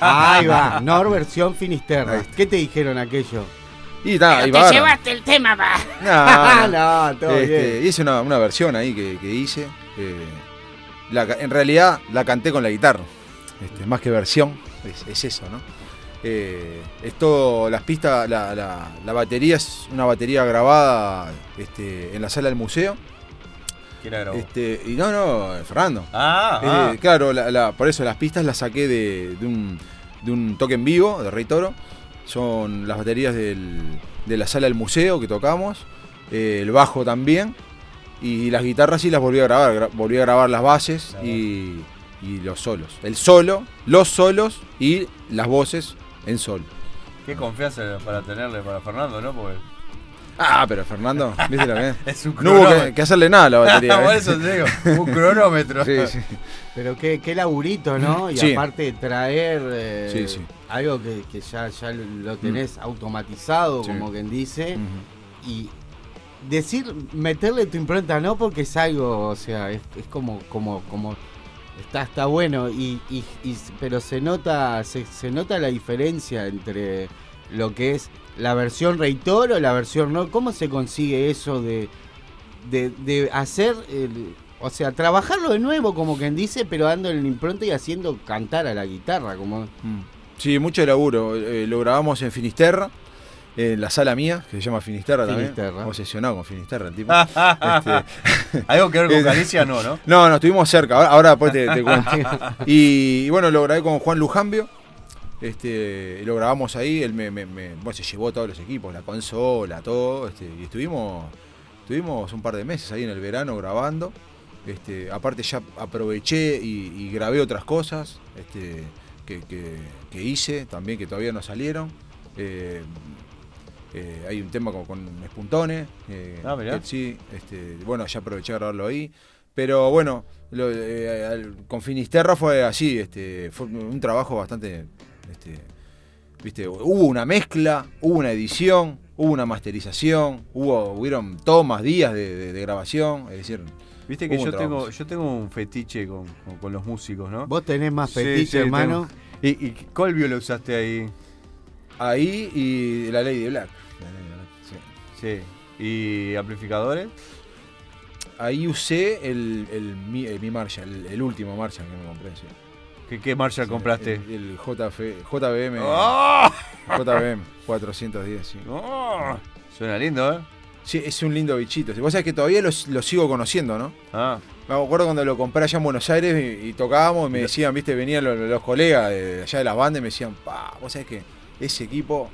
Ahí va, Nor versión Finisterra. ¿Qué te dijeron aquello? Y, ta, y te llevaste el tema, va. No, no, todo Este, bien. Hice una, una versión ahí que, que hice. eh, la en realidad la canté con la guitarra. Este, más que versión, es, es eso, ¿no? Eh, esto, las pistas, la, la- la batería es una batería grabada este, en la sala del museo. ¿Quién la grabó? Este, y no, no, Fernando. Ah, Eh, ah. Claro, la- la- por eso las pistas las saqué de, de un, de un toque en vivo de Rey Toro. Son las baterías del- de la sala del museo que tocamos. eh, el bajo también. Y las guitarras sí las volví a grabar. gra- volví a grabar las bases y, y los solos. El solo, los solos y las voces en sol. Qué confianza para tenerle para Fernando, ¿no? Porque Ah, pero Fernando, ¿viste lo que es? Es un No hubo que, hacerle nada a la batería. Por ¿eh? eso te digo, un cronómetro. Sí, sí. Pero qué, qué laburito, ¿no? Y Sí. aparte traer eh, Sí, sí. algo que, que ya, ya lo tenés automatizado, Sí. como quien dice. Y decir, meterle tu impronta, no porque es algo, o sea, es, es como, como, como está, está bueno, y, y- y- pero se nota, se, nota la diferencia entre lo que es la versión Rey Toro y la versión no. ¿Cómo se consigue eso de, de, hacer, el- o sea, trabajarlo de nuevo, como quien dice, pero dándole la impronta y haciendo cantar a la guitarra, como... Sí, mucho laburo. Eh, lo grabamos en Finisterra, en la sala mía, que se llama Finisterra, también. Obsesionado con Finisterra, el tipo. Este, Algo que ver con Galicia, no, ¿no? No, no, estuvimos cerca. Ahora, ahora después te, te cuento. Y, y bueno, lo grabé con Juan Lujambio. Este, lo grabamos ahí, él me, me- me- bueno, se llevó todos los equipos, la consola, todo, este, y estuvimos, estuvimos un par de meses ahí en el verano grabando. Este, aparte ya aproveché y, y grabé otras cosas este, que, que- que hice también que todavía no salieron. Eh, eh, hay un tema con, con Espuntone. eh, Ah, mirá. que sí, este, bueno, ya aproveché a grabarlo ahí. Pero bueno, lo- eh, al- con Finisterra fue así, este, fue un trabajo bastante. Este, ¿viste? Hubo una mezcla, hubo una edición, hubo una masterización, hubo, hubieron tomas, días de, de- de grabación. Es decir, Viste que yo trabajo. tengo, yo tengo un fetiche con, con- con los músicos, ¿no? Vos tenés más Sí, fetiche, sí, hermano. tengo. ¿Y, y cuál viola usaste ahí? Ahí y la Lady Black. Sí. ¿Y amplificadores? Ahí usé el, el, mi, el mi Marshall, el, el último Marshall que me compré. sí. ¿Qué, qué Marshall Sí, compraste? El, el JF, JBM. ¡Ah! JBM 410, sí. ¡Ah! Suena lindo, ¿eh? Sí, es un lindo bichito. Vos sabés que todavía lo, sigo conociendo, ¿no? Ah. Me acuerdo cuando lo compré allá en Buenos Aires y, y tocábamos y me decían, viste, venían los, los colegas de allá de las bandas y me decían, pa, vos sabés que ese equipo,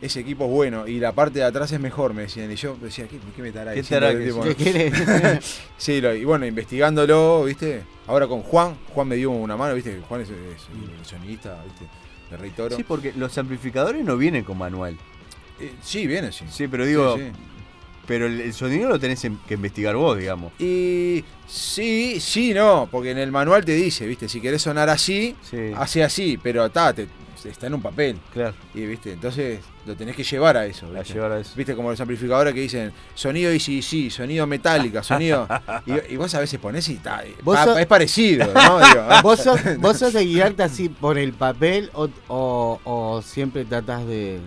ese equipo es bueno y la parte de atrás es mejor, me decían. Y yo decía, ¿qué, qué me estará ¿Qué estará Tipo, que- sí, lo- y bueno, investigándolo, viste, ahora con Juan, Juan me dio una mano, viste, Juan es, es sonidista, viste, de Rey Toro. Sí, porque los amplificadores no vienen con manual. Eh, sí, vienen, sí. Sí, pero digo, Sí, sí. pero el, sonido lo tenés en- que investigar vos, digamos. Y sí, sí, no, porque en el manual te dice, viste, si querés sonar así, hace así, pero está, te- está en un papel. Claro. Y viste, entonces lo tenés que llevar a eso. ¿viste? llevar a eso. Viste, como los amplificadores que dicen sonido sí, sonido metálica, sonido. y, y vos a veces ponés y está. Vos pa- sos- es parecido, ¿no? Digo, ah. ¿Vos, sos, vos sos de guiarte así por el papel o, o- o siempre tratás de,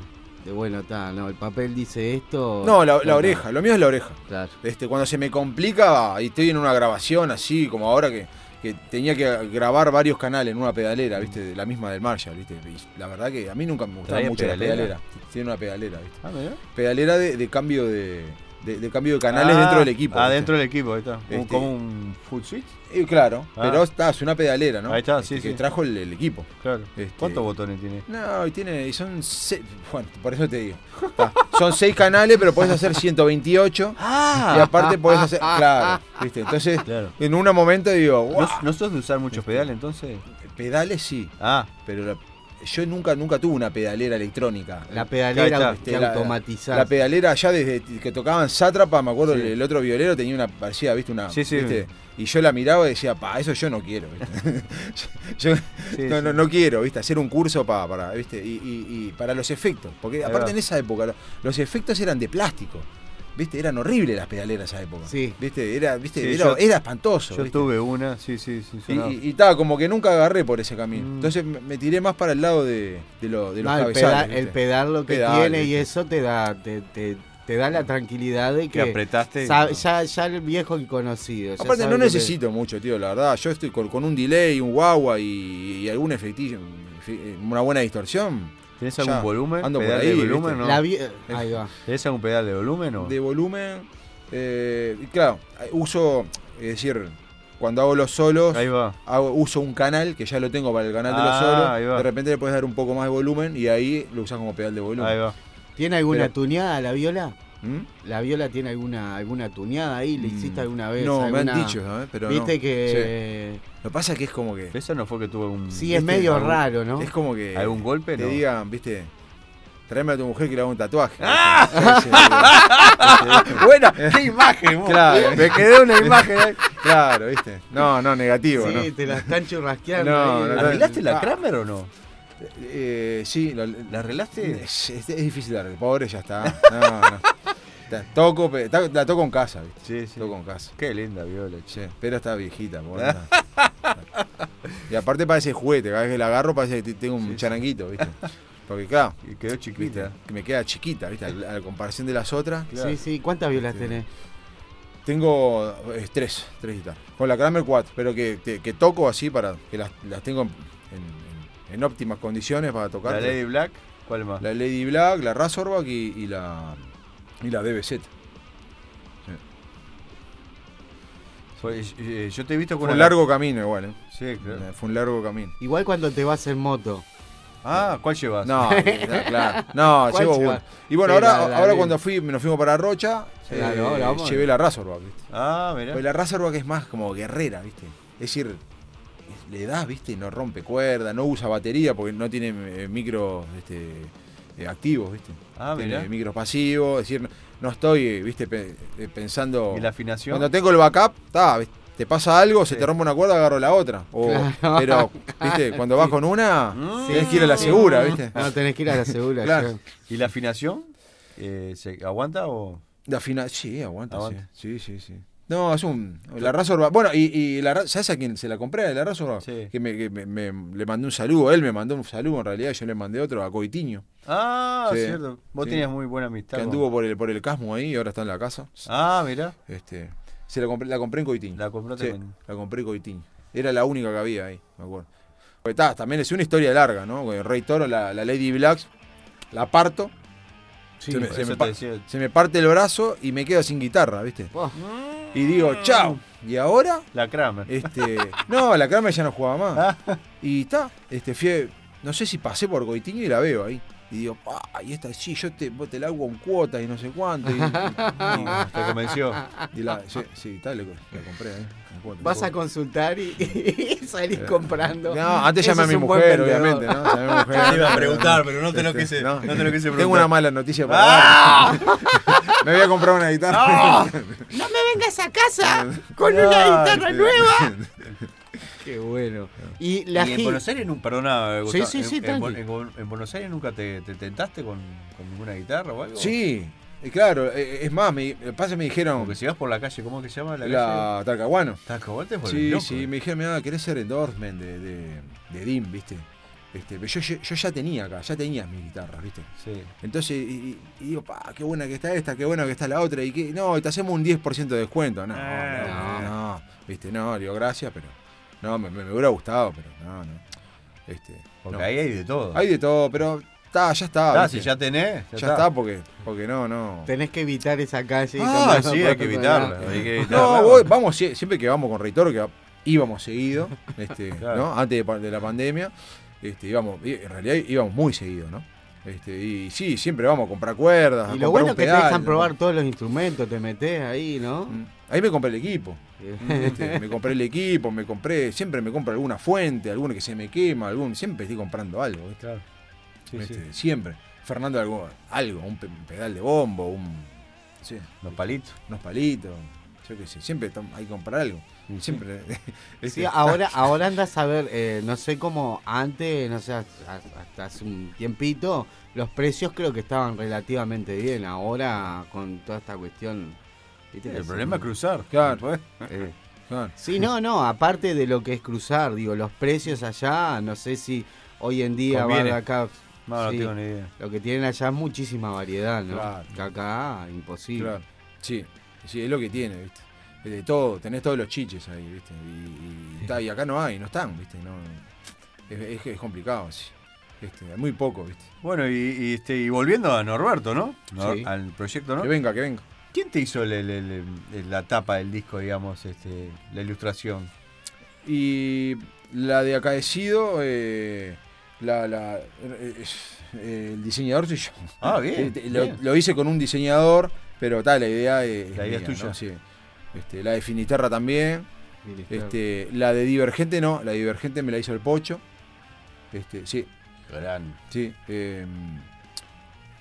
de bueno, está, no, el papel dice esto? No, la, oreja, lo mío es la oreja. Claro. Este, cuando se me complica y estoy en una grabación así, como ahora que, que tenía que grabar varios canales en una pedalera, ¿viste? La misma del Marshall, ¿viste? Y la verdad que a mí nunca me gustaba ¿Traía mucho pedalera? la pedalera. Tiene una pedalera, ¿viste? Ah, mirá. Pedalera de, de cambio de, de- de cambio de canales Ah, dentro del equipo. Ah, ¿viste? dentro del equipo, ahí está. Como- Este, Como un full switch. Eh, claro, Ah. pero está, es una pedalera, ¿no? Ahí está, Este, sí, que sí. trajo el, el equipo. Claro. Este, ¿Cuántos botones tiene? No, y tiene, y son seis, bueno, por eso te digo. Está, son seis canales, pero puedes hacer 128. Ah. y aparte puedes hacer, claro, ¿viste? Entonces, en un momento digo, ¿No. ¿No sos de usar muchos pedales entonces? pedales sí. Ah. Pero la- yo nunca, nunca tuve una pedalera electrónica. La pedalera Este, la- automatizás. La pedalera ya desde que tocaban Sátrapa, me acuerdo, Sí. el, el otro violero tenía una, parecía, viste, una. Sí, sí. ¿viste? Y yo la miraba y decía, pa, eso yo no quiero, ¿viste? yo Sí, no, sí. no, no quiero, ¿viste? Hacer un curso pa- para, ¿viste? Y, y- y para los efectos. Porque Ahí aparte va. en esa época, lo- los efectos eran de plástico. ¿Viste? Eran horribles las pedaleras esa época. Sí. ¿Viste? Era, ¿viste? Sí, era, yo- era espantoso. Yo ¿viste? tuve una, sí, sí, sí. Y- estaba como que nunca agarré por ese camino. Mm. Entonces me, tiré más para el lado de, de, lo- de los No, el, pedal, ¿viste? el pedal lo que tiene y eso te da te, te- te da la tranquilidad de que, Que apretaste sabe- ya, ya el viejo y conocido. Aparte no necesito mucho, tío, la verdad. Yo estoy con, con un delay, un guagua y, y algún efectillo, una buena distorsión. ¿Tenés ya algún volumen? Ando por ¿Pedal ahí, de volumen? No? Ahí va. ¿Tenés algún pedal de volumen o? De volumen, eh, claro, uso, es decir, cuando hago los solos, Ahí va. hago- uso un canal que ya lo tengo para el canal de los Ah, solos. De repente le puedes dar un poco más de volumen y ahí lo usas como pedal de volumen. Ahí va. ¿Tiene alguna Pero- tuneada la viola? ¿Mm? ¿La viola tiene alguna alguna tuneada ahí? ¿Le hiciste alguna vez? No, me han dicho, ¿sabes? Pero Viste no. que. Lo que pasa es que es como que. Eso no fue que tuvo un. Sí, es medio Algún- raro, ¿no? Es como que. ¿Algún golpe? Te No. digan, viste. Tráeme a tu mujer que le haga un tatuaje. Buena, qué imagen, vos. Claro. Me quedé una imagen ahí. Claro, viste. No, no, negativo, Sí, ¿no? te la están churrasqueando. No, ahí. no, no. ¿Arreglaste la Ah. Kramer o no? Eh, sí, lo- ¿La arreglaste? es, es- es difícil de arreglar. Pobre, ya está. No, no. Ta- Toco, la toco en casa, ¿viste? Sí, sí. Toco en casa. Qué linda viola. Sí, pero está viejita, pobre, está. Y aparte parece juguete, cada vez que la agarro parece que tengo un charanguito, ¿viste? Porque claro, Y quedó ¿viste? chiquita. que me queda chiquita, ¿viste? A la a la comparación de las otras. Sí, sí. ¿Cuántas violas tenés? Tengo eh, tres, tres guitarras. Con la Kramer 4, pero que, que- que toco así para que las, las tengo en, óptimas condiciones para tocar. ¿La Lady Black? ¿Cuál más? La Lady Black, la Razorback y, y la y la DBZ. Fue- eh, yo te he visto con Fue un largo camino igual, ¿eh? Sí, claro. Fue un largo camino. Igual cuando te vas en moto, Ah, ¿cuál llevas? No, claro. No, ¿Cuál llevo lleva? uno. Y bueno, Sí, ahora, la- la ahora cuando fui, nos fuimos para Rocha, Claro, eh, llevé la Razorback, ¿viste? Ah, mirá. Pues la Razorback es más como guerrera, ¿viste? Es decir, le das, ¿viste? No rompe cuerda, no usa batería porque no tiene eh, micros este, eh, activos, ¿viste? Ah, tiene mirá. micros pasivos, es decir, no, no estoy, eh, ¿viste? Pe- pensando... ¿Y la afinación? Cuando tengo el backup, ¿viste? te pasa algo, se Sí. te rompe una cuerda, agarro la otra. O- Claro. Pero, ¿viste? Cuando vas Sí. con una, Mm. tenés que ir a la Sí. segura, ¿viste? No, tenés que ir a la segura. Claro. ¿Y la afinación? Eh, ¿Se aguanta o...? La final, sí, aguanta, Aguanta. Sí, sí, sí. sí. No, es un. La Razorback. Bueno, y, y la, ¿sabes a quién se la compré? La Razorback. Sí. Que, me, que me- me- le mandé un saludo. Él me mandó un saludo, en realidad. Yo le mandé otro a Coitiño. Ah, Sí, cierto. Vos sí. tenías muy buena amistad. Que anduvo por el, por el Casmo ahí y ahora está en la casa. Ah, mirá. Este, se la compré, la compré en Coitiño. La compraste Sí, con- la compré en Coitiño. Era la única que había ahí, me acuerdo. Pues, ta, también es una historia larga, ¿no? Con el Rey Toro, la, la Lady Black, la parto. Sí, se, me, se me se me parte el brazo y me quedo sin guitarra, ¿viste? Oh, Y digo, chao. ¿Y ahora? La Kramer. Este, no, la Kramer ya no jugaba más. Y está, este, fui, no sé si pasé por Coitiño y la veo ahí. Y digo, pa, y esta sí, yo te, vos te la hago en cuotas y no sé cuánto. Y, y- ¿Te convenció? la, sí, sí, tal, la, la compré ahí. Vas a consultar y, y salís comprando. No, antes llamé a mi mujer, obviamente, ¿no? Llamé a mi mujer. Te iba a preguntar, pero no te lo quise- no. no te lo quise Tengo preguntar. una mala noticia para ¡Ah! dar. Me voy a comprar una guitarra. ¡No! ¡No me vengas a casa con una guitarra nueva! Qué bueno. Y la ¿Y en gi- Buenos Aires, nu- perdona, Sí, Gustavo, sí, en- sí, en, tranqui. Bu- en Bu- en Buenos Aires nunca te, te tentaste con, con ninguna guitarra o algo? Sí, y claro, eh, es más, me, pasa me dijeron Porque si vas por la calle, ¿cómo que se llama la, la Talcahuano. calle? Talcahuano te vuelves Sí, loco, sí, eh. me dijeron, mira, querés ser endorsement de, de, de DIM, ¿viste? Este, yo, yo, yo ya tenía acá, ya tenía mi guitarra, ¿viste? Sí. Entonces, y, digo, pa, qué buena que está esta, qué buena que está la otra, y que, no, te hacemos un 10% de descuento. No, Eh, no, no, ¿viste? No, digo, gracias, pero, no, me, me- me hubiera gustado, pero no, no. Este, Porque no. ahí hay de todo. Hay de todo, pero, está, ya está. Ah, si ya tenés, ya Ya, está. está, porque, porque no, no. Tenés que evitar esa calle. Ah, sí, hay que evitarla. lado. hay que evitarla. No, voy- vamos, sie- siempre que vamos con Reitor, que íbamos seguido, este, Claro. ¿no? Antes de, la pandemia, este, íbamos, en realidad íbamos muy seguido, ¿no? Este, y sí, siempre vamos a comprar cuerdas. a Y lo comprar bueno un es que te dejan ¿no? probar todos los instrumentos, te metes ahí, ¿no? Ahí me compré el equipo. este, me compré el equipo, me compré, siempre me compro alguna fuente, alguna que se me quema, algún, siempre estoy comprando algo, ¿viste? Claro. Sí, Este, sí. Siempre. Fernando algo, algo, un pe- un pedal de bombo, un sí, Los palitos. unos palitos, yo qué sé, siempre hay que comprar algo. Siempre. Sí, ahora, ahora andas a ver, eh, no sé cómo antes, no sé, hasta hasta hace un tiempito, los precios creo que estaban relativamente bien. Ahora, con toda esta cuestión. ¿viste? El problema es cruzar. Claro. Eh, Claro. Sí, no, no, aparte de lo que es cruzar, digo, los precios allá, no sé si hoy en día van acá. No, no sí, tengo ni idea. Lo que tienen allá es muchísima variedad, ¿no? Claro. Que acá, imposible. Claro. Sí, sí, es lo que tiene, ¿viste? Es de todo, tenés todos los chiches ahí, ¿viste? Y, y, ta, y acá no hay, no están, ¿viste? No, es, es- es complicado, sí. Este, muy poco, ¿viste? Bueno, y, y, este, y volviendo a Norberto, ¿no? Nor- Sí. Al proyecto, ¿no? Que venga, que venga. ¿Quién te hizo el- el- el- el- la tapa del disco, digamos, este, la ilustración? Y la de Acaecido, eh, la, la- eh, eh, el diseñador soy yo. Ah, bien, Eh, te- Lo, bien. lo hice con un diseñador, pero tal, la idea es, La idea es tuya. ¿no? Sí. Este, la de Finisterra también. Finisterra. Este, la de Divergente no, la de Divergente me la hizo el Pocho. Este, sí. Gran. Sí. eh,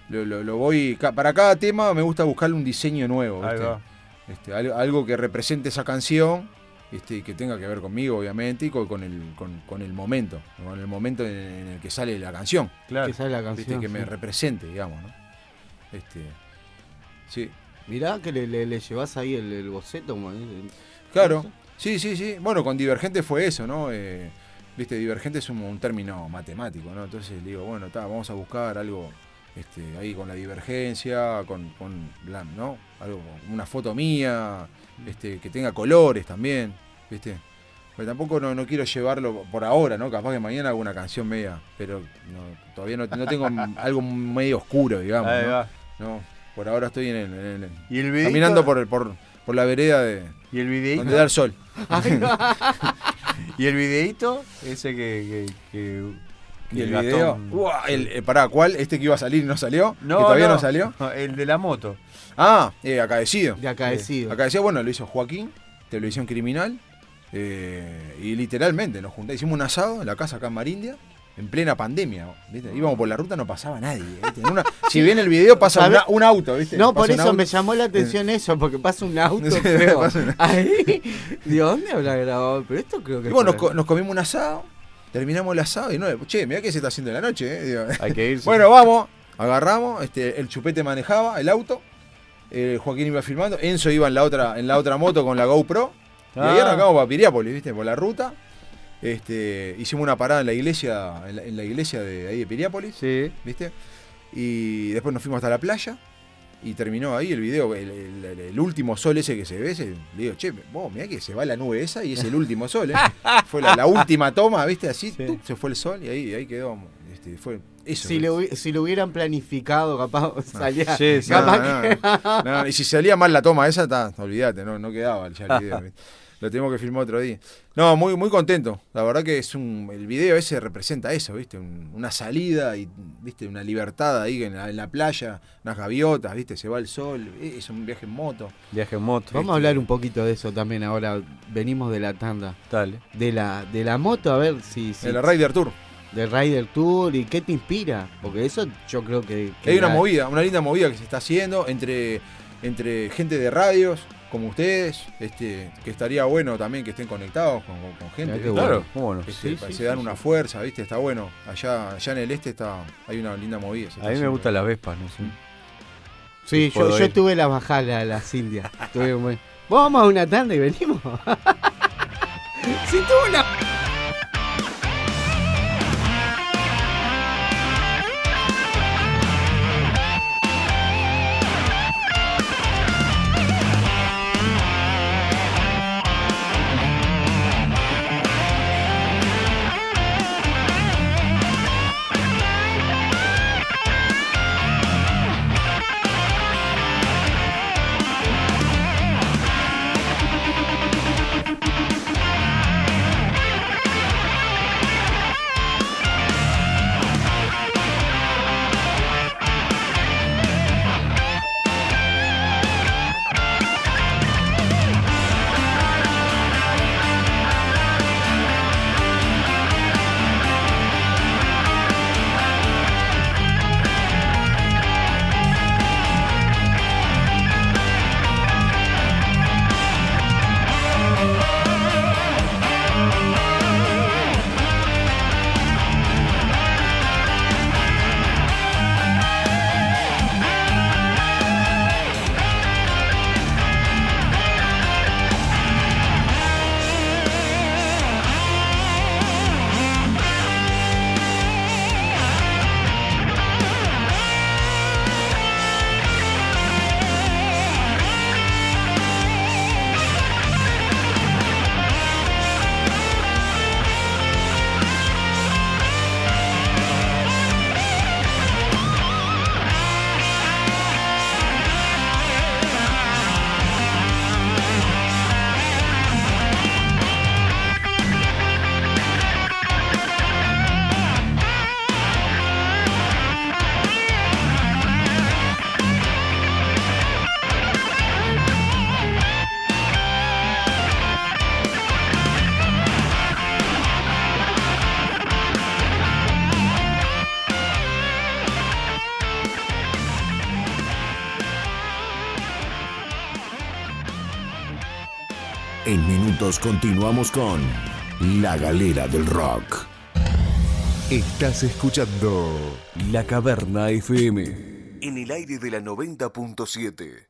lo, lo- lo voy. Para cada tema me gusta buscarle un diseño nuevo. Ahí ¿viste? va. Este, algo que represente esa canción. Este, que tenga que ver conmigo, obviamente, y con, con el, con, con el momento, con el momento en, en el que sale la canción. Claro. Que sale la ¿Viste? canción. Que me represente, digamos, ¿no? Este, sí. Mirá que le, le, le llevas ahí el, el boceto. Claro, sí, sí, sí. Bueno, con Divergente fue eso, ¿no? Eh, Viste, Divergente es un, un término matemático, ¿no? Entonces digo, bueno, está, vamos a buscar algo este, ahí con la divergencia, con, con la, ¿no? Algo, una foto mía, este, que tenga colores también, ¿viste? Pero tampoco no, no quiero llevarlo por ahora, ¿no? Capaz que mañana hago una canción media, pero no, todavía no, no tengo algo medio oscuro, digamos. Ahí ¿no? va. No, por ahora estoy en el, en el- ¿Y el caminando por, el- por, por la vereda de ¿Y el videíto? donde da el sol. ¿Y el videíto? Ese que, que- que Y el El video. Uah, el, eh, pará, ¿cuál? ¿Este que iba a salir y no salió? No, ¿Que todavía no, no. salió? El de la moto. Ah, eh, Acadecido. De Acadecido. Acadecido, bueno, lo hizo Joaquín, Televisión Criminal. eh, y literalmente nos juntamos, hicimos un asado en la casa acá en Marindia. En plena pandemia, ¿viste? Íbamos por la ruta, no pasaba nadie. ¿viste? En una- si bien el video pasa un auto, ¿viste? No, Pasa por eso me llamó la atención eso, porque pasa un auto. Un- Ahí. ¿De dónde habrá grabado? Pero esto creo que. Y bueno, nos, comimos un asado, terminamos el asado y no, che, mirá que se está haciendo la noche, ¿eh? Digo, Hay que irse. bueno, vamos, agarramos, este, el chupete manejaba el auto, eh, Joaquín iba filmando, Enzo iba en la otra, en la otra moto con la GoPro, y ahí Ah. arrancamos para Piriápolis, ¿viste? Por la ruta. Este, hicimos una parada en la iglesia, en la, en la iglesia de ahí de Piriápolis, ¿viste? Y después nos fuimos hasta la playa. Y terminó ahí el video, el, el- el- el último sol ese que se ve, ese, le digo, che, vos, mirá que se va la nube esa y es el último sol, ¿eh? fue la, la última toma, ¿viste? Así, se fue el sol y ahí, ahí quedó, este, fue eso. Si lo, hubi- si lo hubieran planificado, capaz salía. Sí, sí. capaz No, que- no, no, y si salía mal la toma esa, ta, olvídate, no, no quedaba ya el video. Lo tenemos que filmar otro día. No, muy, muy contento. La verdad que es un. El video ese representa eso, ¿viste? Un- una salida y, ¿viste? Una libertad ahí en la, en la playa, unas gaviotas, ¿viste? Se va el sol, es un viaje en moto. Viaje en moto. Vamos a hablar un poquito de eso también ahora. Venimos de la tanda. Dale. De la, de la moto, a ver si. si De la Rider Tour. Del Rider Tour y qué te inspira. Porque eso yo creo que. que Hay una la- movida, una linda movida que se está haciendo entre, entre gente de radios como ustedes, este, que estaría bueno también que estén conectados con, con- con gente. Qué ¿viste? bueno. cómo no. Este, Sí, se dan sí, una sí. fuerza, ¿viste? Está bueno. Allá, allá en el este está, hay una linda movida. A mí me gustan las Vespas, no sé. Sí, yo, yo tuve la bajada, las indias. Vamos a una tanda y venimos. sí, tuve una. En minutos continuamos con La Galera del Rock. Estás escuchando La Caverna FM. en el aire de la 90.7.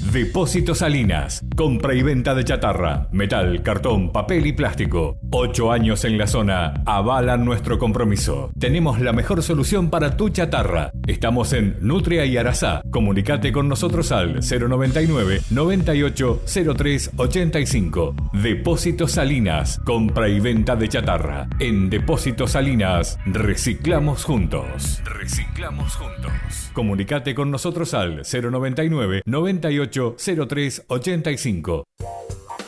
Depósitos Salinas. Compra y venta de chatarra, metal, cartón, papel y plástico. Ocho años en la zona avalan nuestro compromiso. Tenemos la mejor solución para tu chatarra. Estamos en Nutria y Arasá. Comunicate con nosotros al 099 98 03 85. Depósitos Salinas. Compra y venta de chatarra. En Depósitos Salinas reciclamos juntos. Reciclamos juntos. Comunicate con nosotros al 099 98 03 85.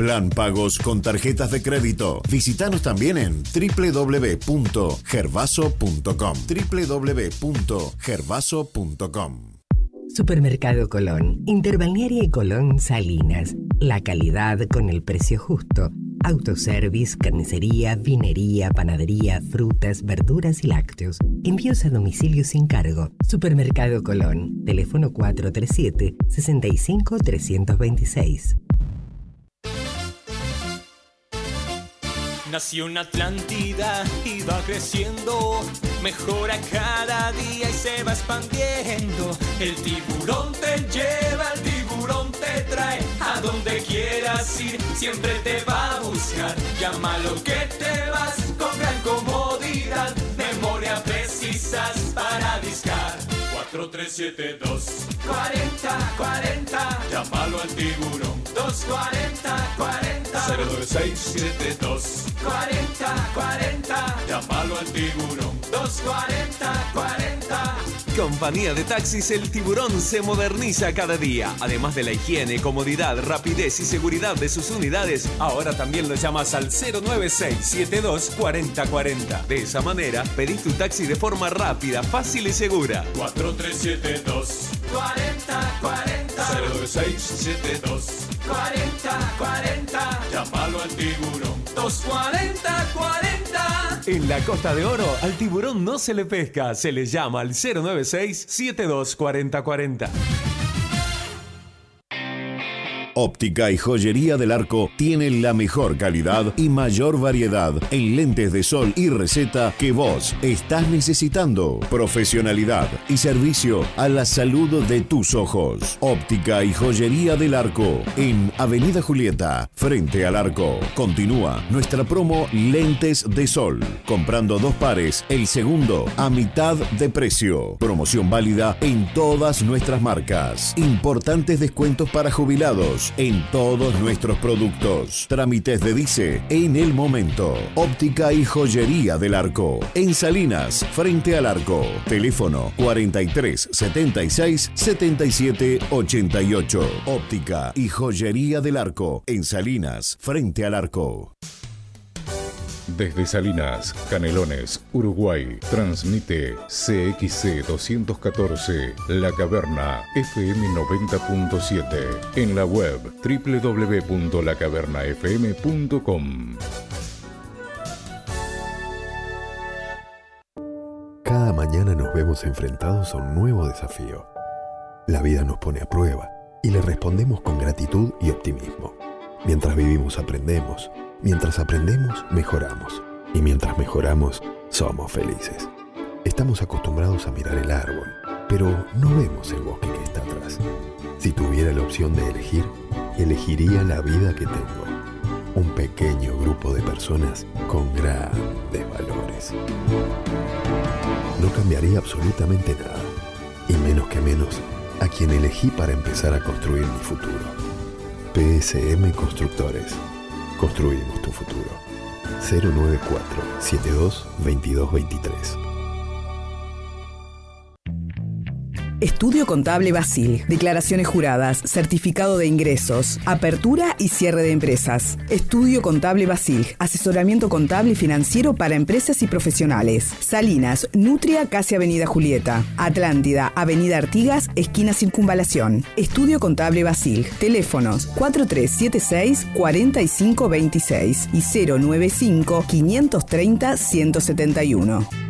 Plan pagos con tarjetas de crédito. Visítanos también en www.gervaso.com. www.gervaso.com. Supermercado Colón, Interbalnearia y Colón Salinas. La calidad con el precio justo. Autoservice, carnicería, vinería, panadería, frutas, verduras y lácteos. Envíos a domicilio sin cargo. Supermercado Colón. Teléfono 437 65 Nació una Atlántida y va creciendo, mejora cada día y se va expandiendo. El tiburón te lleva, el tiburón te trae, a donde quieras ir, siempre te va a buscar. Llámalo que te vas con gran comodidad, memoria precisas para discar. 4372 40 40 Llámalo al tiburón. 240 40 09672 40 40 Llámalo al tiburón. 240 40 Compañía de taxis El Tiburón se moderniza cada día. Además de la higiene, comodidad, rapidez y seguridad de sus unidades, ahora también lo llamas al 09672 4040. De esa manera, pedís tu taxi de forma rápida, fácil y segura. 4372 40 40 09672 40 40 Llámalo al tiburón 240 40 En la Costa de Oro, al tiburón no se le pesca, se le llama al 096 72 40 40. Óptica y Joyería del Arco tiene la mejor calidad y mayor variedad en lentes de sol y receta que vos estás necesitando. Profesionalidad y servicio a la salud de tus ojos. Óptica y Joyería del Arco en Avenida Julieta, frente al arco. Continúa nuestra promo Lentes de Sol. Comprando dos pares, el segundo a mitad de precio. Promoción válida en todas nuestras marcas. Importantes descuentos para jubilados en todos nuestros productos. Trámites de Dice en el momento. Óptica y joyería del arco. En Salinas, frente al arco. Teléfono 43 76 77 88. Óptica y joyería del arco. En Salinas, frente al arco. Desde Salinas, Canelones, Uruguay, transmite CXC 214, La Caverna, FM 90.7, en la web www.lacavernafm.com. Cada mañana nos vemos enfrentados a un nuevo desafío. La vida nos pone a prueba y le respondemos con gratitud y optimismo. Mientras vivimos aprendemos, mientras aprendemos mejoramos. Y mientras mejoramos, somos felices. Estamos acostumbrados a mirar el árbol, pero no vemos el bosque que está atrás. Si tuviera la opción de elegir, elegiría la vida que tengo. Un pequeño grupo de personas con grandes valores. No cambiaría absolutamente nada, y menos que menos a quien elegí para empezar a construir mi futuro. PSM Constructores. Construimos tu futuro. 094 72 2223 Estudio Contable Basil. Declaraciones juradas, certificado de ingresos, apertura y cierre de empresas. Estudio Contable Basil. Asesoramiento contable y financiero para empresas y profesionales. Salinas, Nutria, casi Avenida Julieta. Atlántida, Avenida Artigas, esquina Circunvalación. Estudio Contable Basil. Teléfonos 4376-4526 y 095-530-171.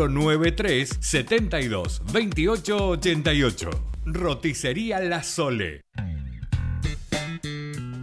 093 72 28 88. Roticería La Sole.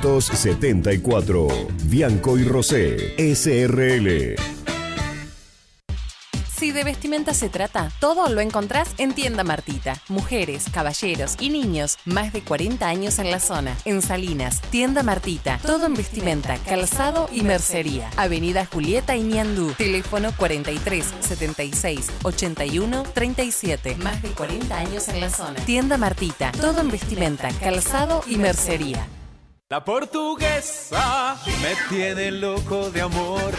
174. Bianco y Rosé, SRL. Si de vestimenta se trata, todo lo encontrás en Tienda Martita. Mujeres, caballeros y niños, más de 40 años en la zona. En Salinas, Tienda Martita. Todo en vestimenta, calzado y mercería. Avenida Julieta y Niandú. Teléfono 43 76 81 37. Más de 40 años en la zona. Tienda Martita. Todo en vestimenta, calzado y mercería. La portuguesa me tiene loco de amor.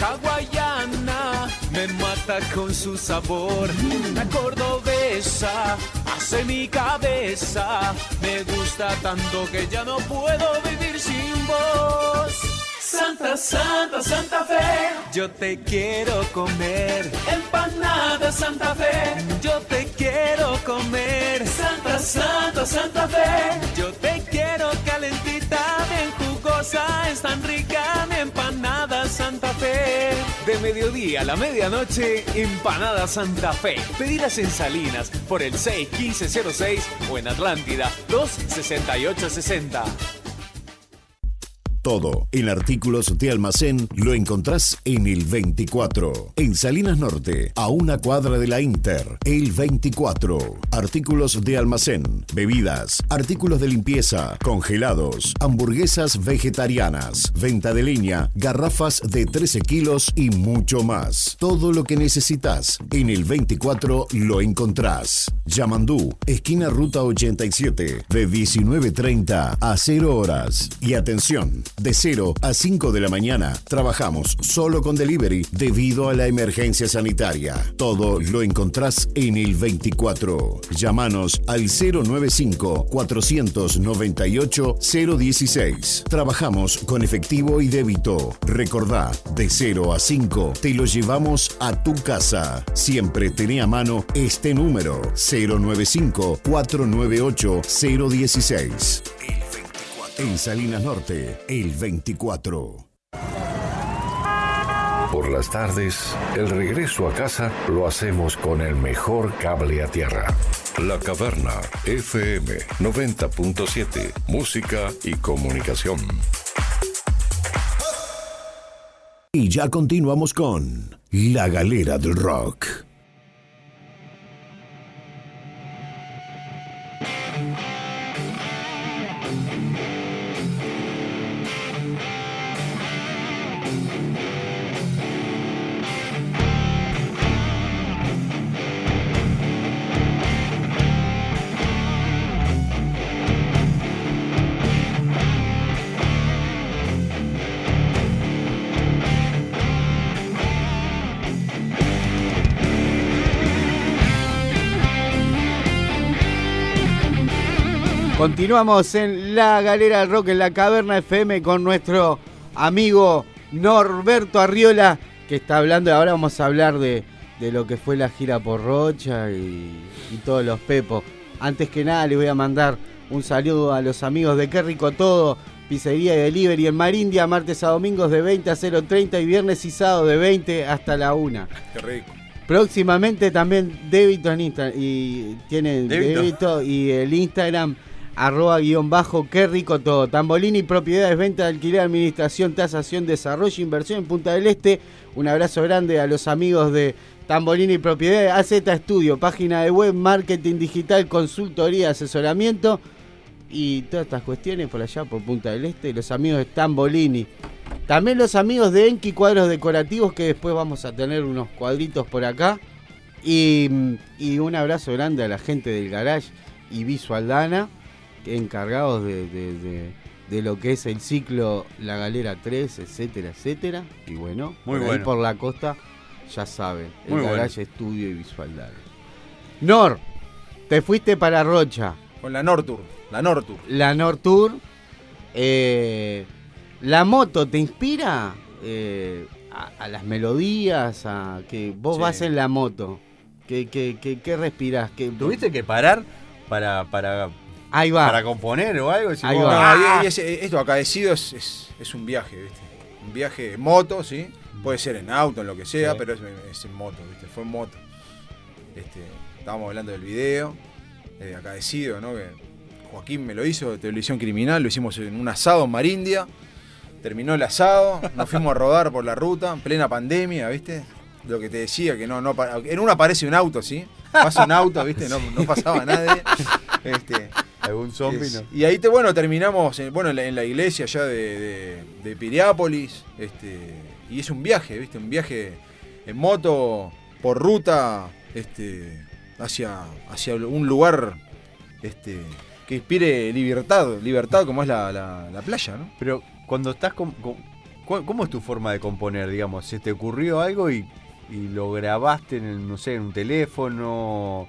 La hawaiana me mata con su sabor. La cordobesa hace mi cabeza. Me gusta tanto que ya no puedo vivir sin vos. Santa, Santa, Santa Fe, yo te quiero comer. Empanada Santa Fe, yo te quiero comer. Santa, Santa, Santa Fe, yo te quiero calentita, bien jugosa, es tan rica mi empanada Santa Fe. De mediodía a la medianoche, empanada Santa Fe. Pedidas en Salinas por el 61506 o en Atlántida 26860. Todo en artículos de almacén lo encontrás en el 24. En Salinas Norte, a una cuadra de la Inter, el 24. Artículos de almacén, bebidas, artículos de limpieza, congelados, hamburguesas vegetarianas, venta de leña, garrafas de 13 kilos y mucho más. Todo lo que necesitas en el 24 lo encontrás. Yamandú, esquina Ruta 87, de 19.30 a 0 horas. Y atención, de 0 a 5 de la mañana trabajamos solo con delivery debido a la emergencia sanitaria. Todo lo encontrás en el 24. Llámanos al 095-498-016. Trabajamos con efectivo y débito. Recordá, de 0 a 5 te lo llevamos a tu casa. Siempre tené a mano este número 095-498-016. En Salinas Norte, el 24. Por las tardes, el regreso a casa lo hacemos con el mejor cable a tierra. La Caverna FM 90.7. Música y comunicación. Y ya continuamos con La Galera del Rock. Continuamos en la galera del rock en la caverna FM con nuestro amigo Norberto Arriola, que está hablando. Ahora vamos a hablar de, de lo que fue la gira por Rocha y, y todos los pepos. Antes que nada, les voy a mandar un saludo a los amigos de Qué Rico Todo, Pizzería y Delivery en Marindia, martes a domingos de 20 a 0.30 y viernes y sábado de 20 hasta la 1. Qué rico. Próximamente también débito en Instagram y tiene ¿Débito? débito y el Instagram arroba guion bajo, qué rico todo. Tambolini, propiedades, venta, alquiler, administración, tasación, desarrollo, inversión en Punta del Este. Un abrazo grande a los amigos de Tambolini Propiedades, AZ Estudio, página de web, marketing digital, consultoría, asesoramiento y todas estas cuestiones por allá por Punta del Este. Los amigos de Tambolini. También los amigos de Enki Cuadros Decorativos, que después vamos a tener unos cuadritos por acá. Y, un abrazo grande a la gente del Garage y Visual Dana, que encargados de, de- de- de lo que es el ciclo La Galera 3, etcétera, etcétera. Y bueno, Muy por ahí bueno. por la costa, ya saben, el Muy bueno. Garage Estudio y Visual. Nor, te fuiste para Rocha. Con la Nortour. La Nortour. La Nortour. eh, ¿La moto te inspira eh, a, a las melodías? A que vos Sí. vas en la moto. ¿Qué, qué, qué, qué respirás? ¿Qué- ¿Tuviste que parar para, para, Ahí va. para componer o algo? Decís, Ahí vos, va. No, "Ah". y- y ese- esto acaecido es, es, es un viaje, ¿viste? Un viaje en moto, ¿sí? Puede ser en auto, en lo que sea, Sí. pero es, es en moto, ¿viste? Fue en moto. Este, estábamos hablando del video, de Acaecido, ¿no? Que Joaquín me lo hizo de televisión criminal, lo hicimos en un asado en Marindia. Terminó el asado, nos fuimos a rodar por la ruta, en plena pandemia, ¿viste? Lo que te decía, que no, no en una aparece un auto, ¿sí? Pasa un auto, ¿viste? No, no pasaba nadie. Este, Algún zombie, es- ¿no? Y ahí te, bueno, terminamos en, bueno, en, la, en la iglesia ya de, de, de Piriápolis. Este, y es un viaje, ¿viste? Un viaje en moto, por ruta, este, hacia, hacia un lugar este, que inspire libertad, libertad como es la, la- la playa, ¿no? Pero cuando estás con, con- ¿cu- ¿Cómo es tu forma de componer, digamos? ¿Se te ocurrió algo y, y lo grabaste en, el, no sé, en un teléfono?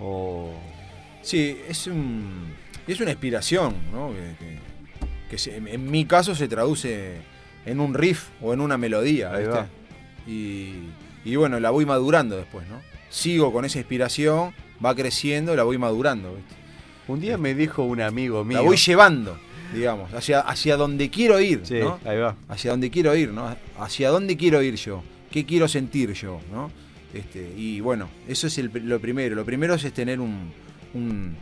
O... Sí, es un es una inspiración, ¿no? Que, que- que se- en, mi caso se traduce en un riff o en una melodía, ¿viste? Y, y bueno, la voy madurando después, ¿no? Sigo con esa inspiración, va creciendo, la voy madurando, ¿viste? Un día me dijo un amigo mío... La voy llevando, digamos, hacia, hacia donde quiero ir, Sí, ¿no? ahí va. Hacia donde quiero ir, ¿no? Hacia dónde quiero ir yo, qué quiero sentir yo, ¿no? Este, y bueno, eso es el lo primero. Lo primero es tener un, un-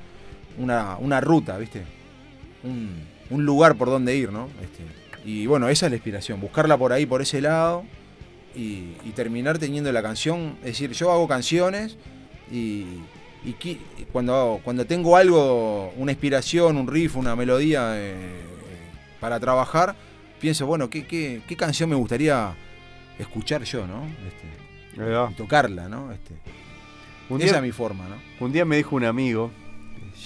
una, una ruta, ¿viste? Un, un lugar por donde ir, ¿no? Este, y bueno, esa es la inspiración, buscarla por ahí, por ese lado, y, y terminar teniendo la canción. Es decir, yo hago canciones y, y qui- cuando, cuando tengo algo, una inspiración, un riff, una melodía eh, para trabajar, pienso, bueno, ¿qué, qué, qué canción me gustaría escuchar yo, ¿no? Este, tocarla, ¿no? Este, Un esa día- es mi forma, ¿no? Un día me dijo un amigo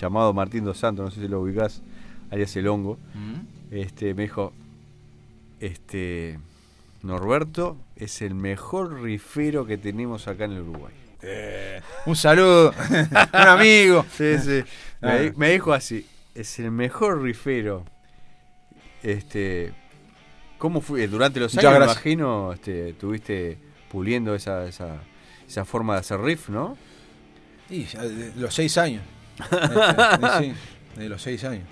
llamado Martín Dos Santos, no sé si lo ubicás, alias El Hongo. Este, me dijo, este, Norberto es el mejor rifero que tenemos acá en el Uruguay. Un saludo, un amigo. Sí, sí. Me, Ah. me dijo así, es el mejor rifero. Este, ¿cómo fue? Durante los años, me imagino, este, tuviste puliendo esa, esa, esa forma de hacer riff, ¿no? Y los seis años. Sí, de los seis años.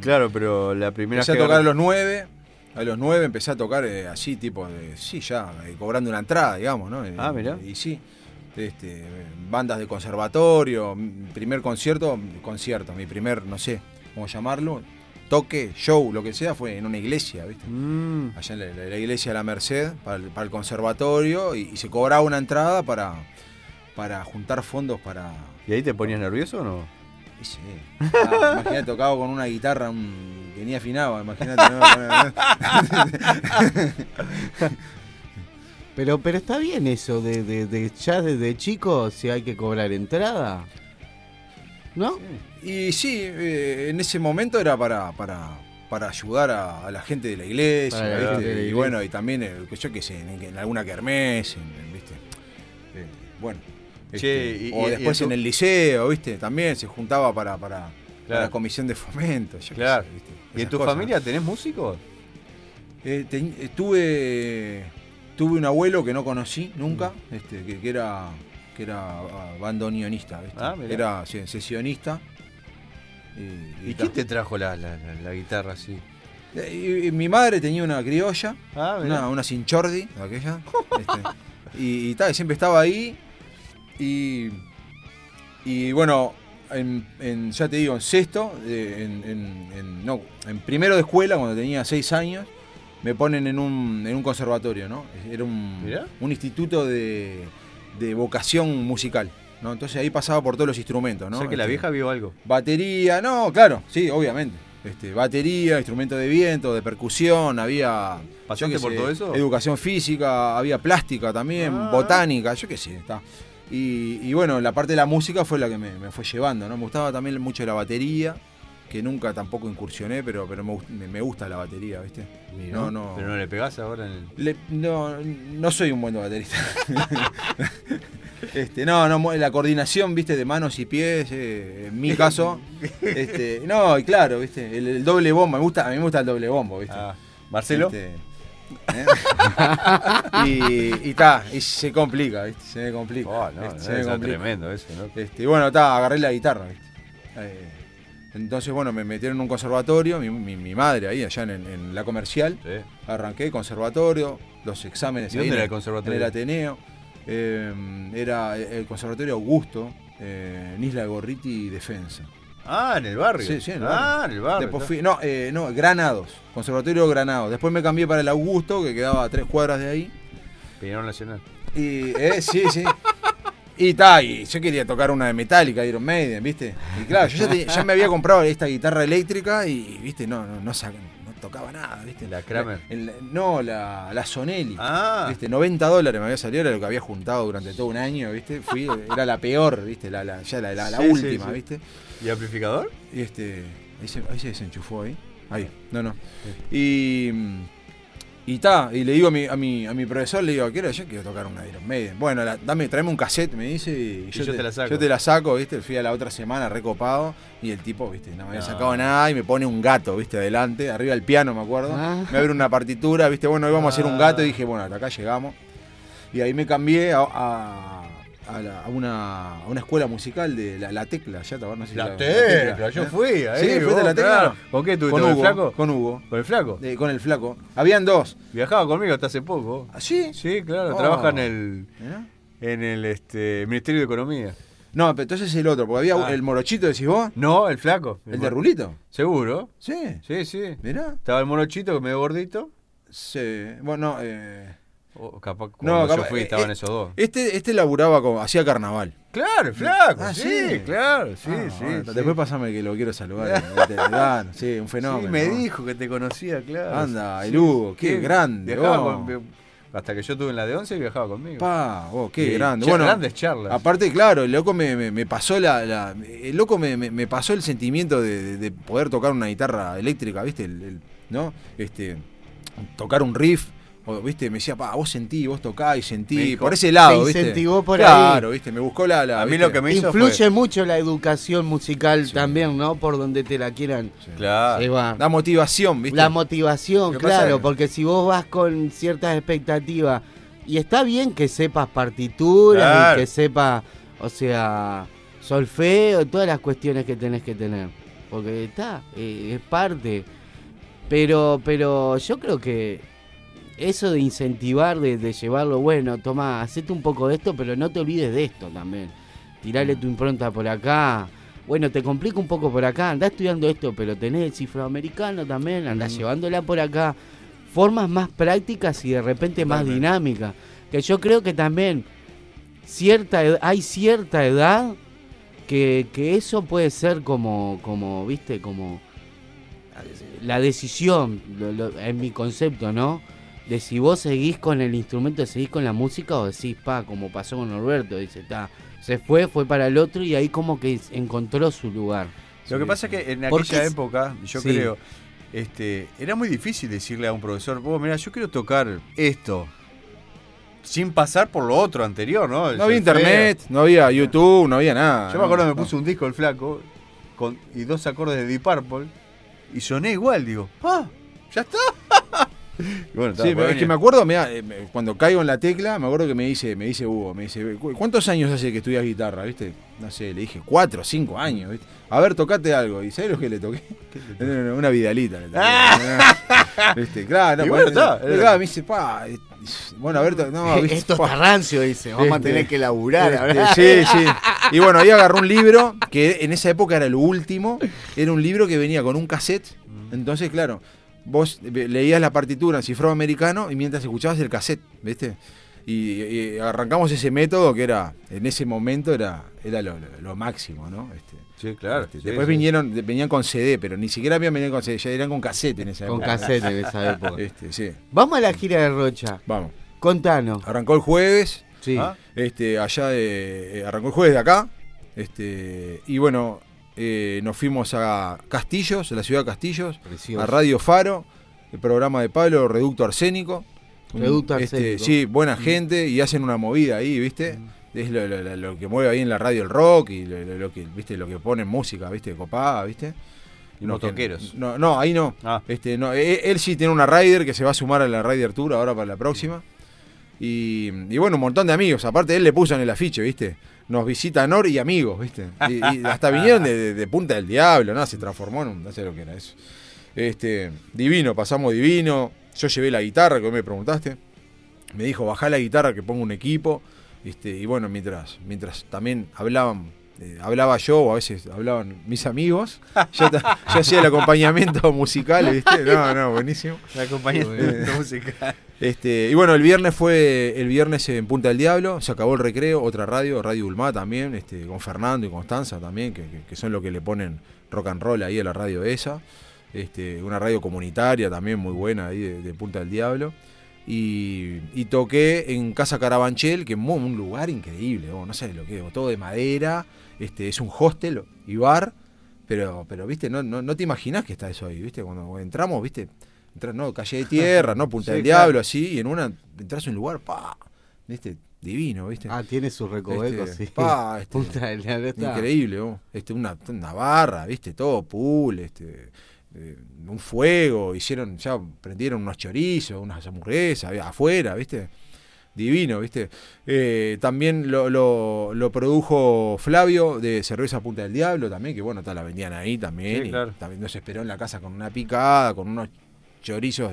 Claro, pero la primera Empecé a tocar a los nueve. A los nueve empecé a tocar eh, así, tipo de. Sí, ya, eh, cobrando una entrada, digamos, ¿no? Eh, Ah, mirá. Y sí. Este, bandas de conservatorio, mi primer concierto, concierto, mi primer, no sé cómo llamarlo, toque, show, lo que sea, fue en una iglesia, ¿viste? Mm. Allá en la, la iglesia de la Merced, para el, para el conservatorio, y, y se cobraba una entrada para, para juntar fondos para. ¿Y ahí te ponías nervioso o no? Y sí. Ah, imagínate, tocaba con una guitarra un- que ni afinaba, imagínate. ¿no? Pero, pero está bien eso de, de, de ya desde chico si hay que cobrar entrada. ¿No? Y sí, eh, en ese momento era para, para, para ayudar a, a la gente de la iglesia, Para la ¿viste? gente de la y bueno, y también, eh, yo qué sé, en, en alguna kermés, en, en, ¿viste? Eh, bueno. Che, este, y- o y- después y en el liceo, ¿viste? También se juntaba para, para, para la comisión de fomento. yo Claro. sé, ¿viste? ¿Y en tu cosas. familia tenés músicos? Eh, ten- eh, tuve, tuve un abuelo que no conocí nunca, este, que, que era que era ah, bandoneonista, ¿viste? Ah, era sí, sesionista. ¿Y quién te trajo la, la- la- la guitarra así? Eh, mi madre tenía una criolla, Ah, una, una Sinchordi, aquella. este, y, y tal, siempre estaba ahí. Y, y bueno, en, en- ya te digo, en sexto, eh, en, no, primero de escuela, cuando tenía seis años, me ponen en un, en un conservatorio, ¿no? Era un, un instituto de, de vocación musical. ¿no? Entonces ahí pasaba por todos los instrumentos, ¿no? O sea que la Este, vieja vio algo. Batería, no, claro, sí, obviamente. Este, batería, instrumento de viento, de percusión, había. ¿Pasaste por sé, todo eso? Educación física, había plástica también, Ah. botánica, yo qué sé, está. Y, y bueno, la parte de la música fue la que me, me fue llevando, ¿no? Me gustaba también mucho la batería, que nunca tampoco incursioné, pero, pero me, me- gusta la batería, ¿viste? No, no. Pero no le pegás ahora en el. Le- no, no soy un buen baterista. este, no, no, la coordinación, viste, de manos y pies, eh, en mi caso. este, no, y claro, viste, el, el doble bombo, me gusta, a mí me gusta el doble bombo, viste. Ah, ¿Marcelo? Este, ¿eh? y y ta, y se complica, viste, se me complica. Oh, no, ¿viste? no, se me eso es complica. tremendo eso, ¿no? Este, y bueno, está, agarré la guitarra, ¿viste? Eh, entonces, bueno, me metieron en un conservatorio, mi, mi- mi madre ahí, allá en, en la comercial. Arranqué conservatorio, los exámenes ¿Y ahí dónde en era el conservatorio? En el Ateneo. Eh, era el conservatorio Augusto, en Isla de Gorriti y Defensa. Ah, en el barrio. Sí, sí, en el Ah, barrio. en el barrio. Después está. fui, no, eh, no, Granados, Conservatorio Granados. Después me cambié para el Augusto, que quedaba a tres cuadras de ahí. Peñarol Nacional. Y, eh, sí, sí. Y ta, y yo quería tocar una de Metallica, Iron Maiden, ¿viste? Y claro, yo ya, te- ya me había comprado esta guitarra eléctrica y, ¿viste? No, no, no, saca- no tocaba nada, ¿viste? La Kramer. El- no, la, la Sonelli. Ah. ¿Viste? 90 dólares me había salido, era lo que había juntado durante todo un año, ¿viste? Fui, era la peor, ¿viste? La, la- ya la, la- la Sí, sí, última. ¿viste? ¿Y amplificador? Y este. Ahí se, ahí se desenchufó ahí. Ahí. No, no. Y. Y ta, y le digo a mi, a mi, a mi profesor, le digo, quiero, yo quiero tocar una Iron Maiden. Bueno, la- dame, tráeme un cassette, me dice, y, yo te la saco. Yo te la saco, viste, fui a la otra semana recopado, y el tipo, viste, no me había No. sacado nada, y me pone un gato, viste, adelante, arriba del piano, me acuerdo. Ah. Me abre una partitura, viste, bueno, íbamos a hacer un gato, Ah. y dije, bueno, hasta acá llegamos. Y ahí me cambié a, a- a la- a una, a una escuela musical de La, La Tecla, ya te no sé si La Tecla, yo fui ahí, Sí, fuiste a La Tecla. claro. ¿Con qué estuviste, Con el Hugo, flaco? Con Hugo. ¿Con el flaco? Eh, con el flaco. Habían dos. Viajaba conmigo hasta hace poco. ¿Ah, sí? Sí, claro. Oh. Trabaja en el, en el este, Ministerio de Economía. No, pero entonces el otro, porque había Ah. el morochito, decís vos. No, el flaco. ¿El de Rulito? ¿Seguro? Sí. Sí, sí. Mirá. Estaba el morochito, que medio gordito. Sí. Bueno, eh. O capaz No, cuando yo capaz- fui eh, estaban eh, esos dos. Este, este laburaba como. hacía carnaval. Claro, flaco. Ah, sí, sí. claro, sí, Ah, sí, bueno, sí. Después pasame que lo quiero saludar. Dan, sí, un fenómeno. Sí, me ¿no? dijo que te conocía, claro. Anda, el Hugo, qué grande, con- hasta que yo tuve en la de 11 viajaba conmigo. Pa, qué grande. Bueno, grandes charlas. Aparte, claro, el loco me, me- me pasó la, la- el loco me, me- me pasó el sentimiento de, de- de poder tocar una guitarra eléctrica, ¿viste? El- el- ¿No? Este, tocar un riff. O, ¿Viste? Me decía, pa, vos sentí, vos tocá y sentí. dijo- por ese lado, te ¿viste? incentivó por claro, ahí. ¿viste? Me buscó la. la A mí ¿viste? lo que me hizo Influye fue- mucho la educación musical también, ¿no? Por donde te la quieran Claro. llevar. La motivación, ¿viste? La motivación, pasa claro, porque si vos vas con ciertas expectativas, y está bien que sepas partituras Claro. y que sepas, o sea, solfeo, todas las cuestiones que tenés que tener, porque está, eh, es parte. Pero, pero yo creo que eso de incentivar, de, de llevarlo, bueno, toma, hacete un poco de esto, pero no te olvides de esto también. Tirale tu impronta por acá. Bueno, te complica un poco por acá, andá estudiando esto, pero tenés el cifroamericano también, andá llevándola por acá. Formas más prácticas y de repente más dinámicas. Que yo creo que también cierta ed- hay cierta edad que, que eso puede ser como, como, viste, como la decisión, lo- lo- en mi concepto, ¿no? De si vos seguís con el instrumento, seguís con la música o decís, pa, como pasó con Norberto, dice, ta, se fue, fue para el otro y ahí como que encontró su lugar. Lo que pasa es que en aquella es- época, yo Sí. creo, este, era muy difícil decirle a un profesor, vos, mira, yo quiero tocar esto, sin pasar por lo otro anterior, ¿no? El No había internet, no había YouTube, no había nada. Yo me acuerdo me puso un disco el flaco con, y dos acordes de Deep Purple y soné igual, digo, ¡ah! ¡Ya está! Bueno, Sí, es que me acuerdo, mirá, eh, me- cuando caigo en la tecla, me acuerdo que me dice, me dice Hugo, me dice, "¿Cu- ¿cuántos años hace que estudias guitarra? ¿Viste? No sé, le dije, cuatro, cinco años, ¿viste? A ver, tocate algo. ¿Y sabes lo que le toqué? Una- Una vidalita le toqué. ¿Viste? Claro, Y no, bueno, está, era- claro, me dice, pa, eh, bueno, a ver, no, ¿viste? Esto está rancio, dice. Vamos a Este, tener que laburar. este, sí, sí. Y bueno, ahí agarró un libro que en esa época era lo último. Era un libro que venía con un cassette. Entonces, claro, vos leías la partitura en cifrado americano y mientras escuchabas el cassette, ¿viste? Y, y arrancamos ese método que era, en ese momento era, era lo, lo- lo máximo, ¿no? Este, Sí, claro. este, sí, después sí. vinieron, venían con CD, pero ni siquiera habían venido con CD, ya eran con cassette en esa Con época. cassette en esa época. Este, sí. Vamos a la gira de Rocha. Vamos. Contanos. Arrancó el jueves. Sí. ¿ah? Este, allá de. eh, arrancó el jueves de acá. Este. Y bueno, eh, nos fuimos a Castillos, a la ciudad de Castillos, Precioso. a Radio Faro, el programa de Pablo, Reducto Arsénico. Reducto este, Arsénico. sí, buena Mm. gente y hacen una movida ahí, ¿viste? Es lo, lo- lo- lo que mueve ahí en la radio el rock y lo, lo- lo que, ¿viste? Lo que ponen música, ¿viste? Copada, ¿viste? Y No, que- motoqueros. No, no, ahí no. Ah. Este, no él, él sí tiene una rider que se va a sumar a la Rider Tour ahora para la próxima. Y, y bueno, un montón de amigos. Aparte, él le puso en el afiche, ¿viste? Nos visita Nor y amigos, ¿viste? Y, y hasta vinieron de, de- de Punta del Diablo, ¿no? Se transformó en un. No sé lo que era eso. Este, divino, pasamos divino. Yo llevé la guitarra, que me preguntaste. Me dijo, bajá la guitarra que pongo un equipo. Este, y bueno, mientras, mientras también hablaban, eh, hablaba yo o a veces hablaban mis amigos, yo, hacía el acompañamiento musical, ¿viste? No, no, buenísimo. El acompañamiento musical. Este, y bueno, el viernes fue el viernes en Punta del Diablo, se acabó el recreo, otra radio, Radio Ulma también, este, con Fernando y Constanza también, que, que- que son los que le ponen rock and roll ahí a la radio esa. Este, una radio comunitaria también muy buena ahí de, de Punta del Diablo. Y, y toqué en Casa Carabanchel, que es un lugar increíble, vos, no sé lo que es, todo de madera, este, es un hostel y bar, pero, pero viste, no, no, no te imaginas que está eso ahí, viste, cuando entramos, viste, entras, no, calle de tierra, no, Punta Sí, del claro. Diablo, así, y en una entras a un lugar, pa, viste, divino, viste. Ah, tiene sus recovecos, Este, sí. pa, este, Punta del Diablo está. Increíble, vos. Este, una, una barra, viste, todo pool, este, eh, un fuego, hicieron, ya prendieron unos chorizos, unas hamburguesas afuera, viste. Divino, viste. Eh, también lo, lo- lo produjo Flavio de Cerveza Punta del Diablo también, que bueno, ta, la vendían ahí también. Sí, y claro. También nos esperó en la casa con una picada, con unos chorizos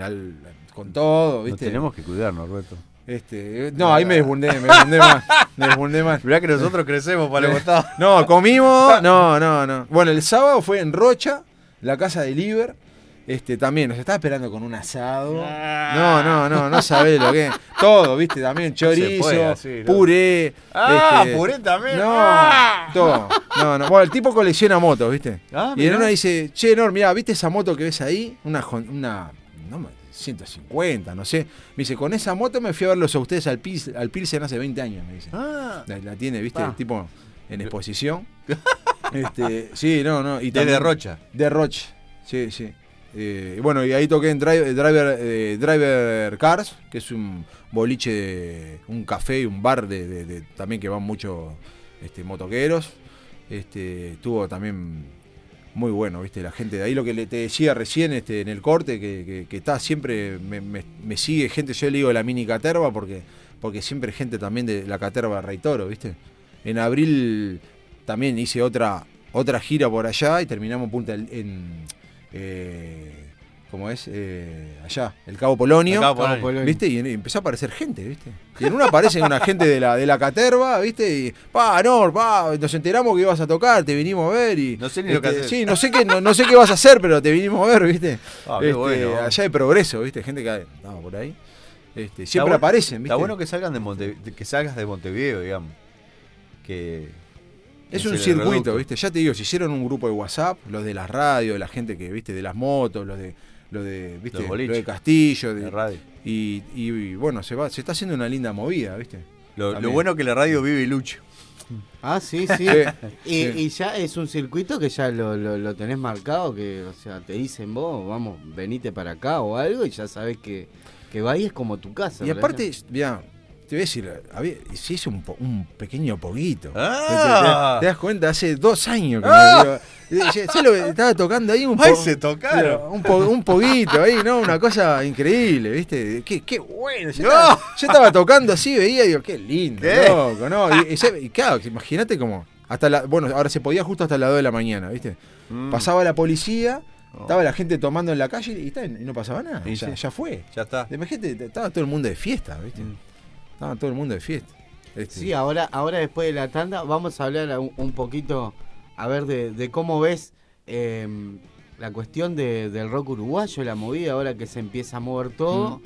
al- con todo, Nos viste. tenemos que cuidar, Norberto. Este, eh, no, ahí me desbundé, me desbundé más. Me desbundé más. Mirá que nosotros crecemos para el costado. No, comimos. No, no, no. Bueno, el sábado fue en Rocha, la casa de Liver. Este, también nos estaba esperando con un asado. No, no, no, no sabés lo que es. Todo, viste, también chorizo, puede así, ¿no? puré. Ah, este, puré también. No, Ah. todo. No, no. Bueno, el tipo colecciona motos, ¿viste? Ah, y en una dice, che, Nor, mirá, ¿viste esa moto que ves ahí? Una, una no, me- 150, no sé. Me dice, con esa moto me fui a verlos a ustedes al, Pils, al Pilsen hace 20 años, me dice. Ah. La, la tiene, ¿viste? El tipo en exposición. este, sí, no, no. Y también- Rocha. De Rocha, sí, sí. Eh, bueno, y ahí toqué en Driver, Driver, eh, Driver Cars, que es un boliche, de- un café y un bar de, también que van muchos este, motoqueros. Este, estuvo también muy bueno, viste, la gente de ahí, lo que te decía recién este, en el corte, que, que- está siempre, me, me- sigue gente, yo le digo la mini caterva porque, porque siempre gente también de la caterva Rey Toro, viste. En abril también hice otra, otra gira por allá y terminamos Punta en eh, ¿cómo es? Eh, allá, el Cabo Polonio, El Cabo Polonio. Polonio. ¿viste? Y empezó a aparecer gente, ¿viste? Y en una aparece una gente de la, de la caterva, ¿viste? Y, pa, no, pa, nos enteramos que ibas a tocar, te vinimos a ver y... No sé ni lo que este, haces. Sí, no sé qué, no, no sé qué vas a hacer, pero te vinimos a ver, ¿viste? Ah, qué Este, bueno. Allá hay progreso, ¿viste? Gente que estaba por ahí. Este, siempre bueno- aparecen, ¿viste? Está bueno que salgan de Monte, que salgas de Montevideo, digamos. Que Es un circuito. ¿viste? Ya te digo, se hicieron un grupo de WhatsApp, los de las radios, la gente que, ¿viste? De las motos, los de, los de, ¿viste? Los boliches. de Castillo, de, De radio. Y, y- y, bueno, se va, se está haciendo una linda movida, ¿viste? Lo, lo bueno que la radio vive y lucha. Ah, sí, sí. Sí, y, sí. y ya es un circuito que ya lo, lo, lo tenés marcado, que, o sea, te dicen vos, vamos, venite para acá o algo, y ya sabes que, que va y es como tu casa. Y ¿verdad? aparte, mira, te voy a decir, había, se hizo un, po- un pequeño poquito. Ah. ¿Te, das cuenta? Hace dos años que Ah. no ¿Sabes lo que estaba tocando ahí? Un Ay, po- se tocaron. Un, po- un poquito ahí, ¿no? Una cosa increíble, ¿viste? Qué, qué bueno. Yo, No. estaba, yo estaba tocando así, veía y digo, qué lindo, ¿Qué? loco, ¿no? Y, y se- y claro, imagínate como. Hasta la, bueno, ahora se podía justo hasta las 2 de la mañana, ¿viste? Mm. Pasaba la policía, estaba la gente tomando en la calle y, no pasaba nada. Sí. ya fue. Ya está. Imagínate, estaba todo el mundo de fiesta, ¿viste? Mm. Estaba todo el mundo de fiesta. Este, Sí, ahora, ahora después de la tanda vamos a hablar un, un poquito, a ver, de, de cómo ves eh, la cuestión de- del rock uruguayo, la movida, ahora que se empieza a mover todo.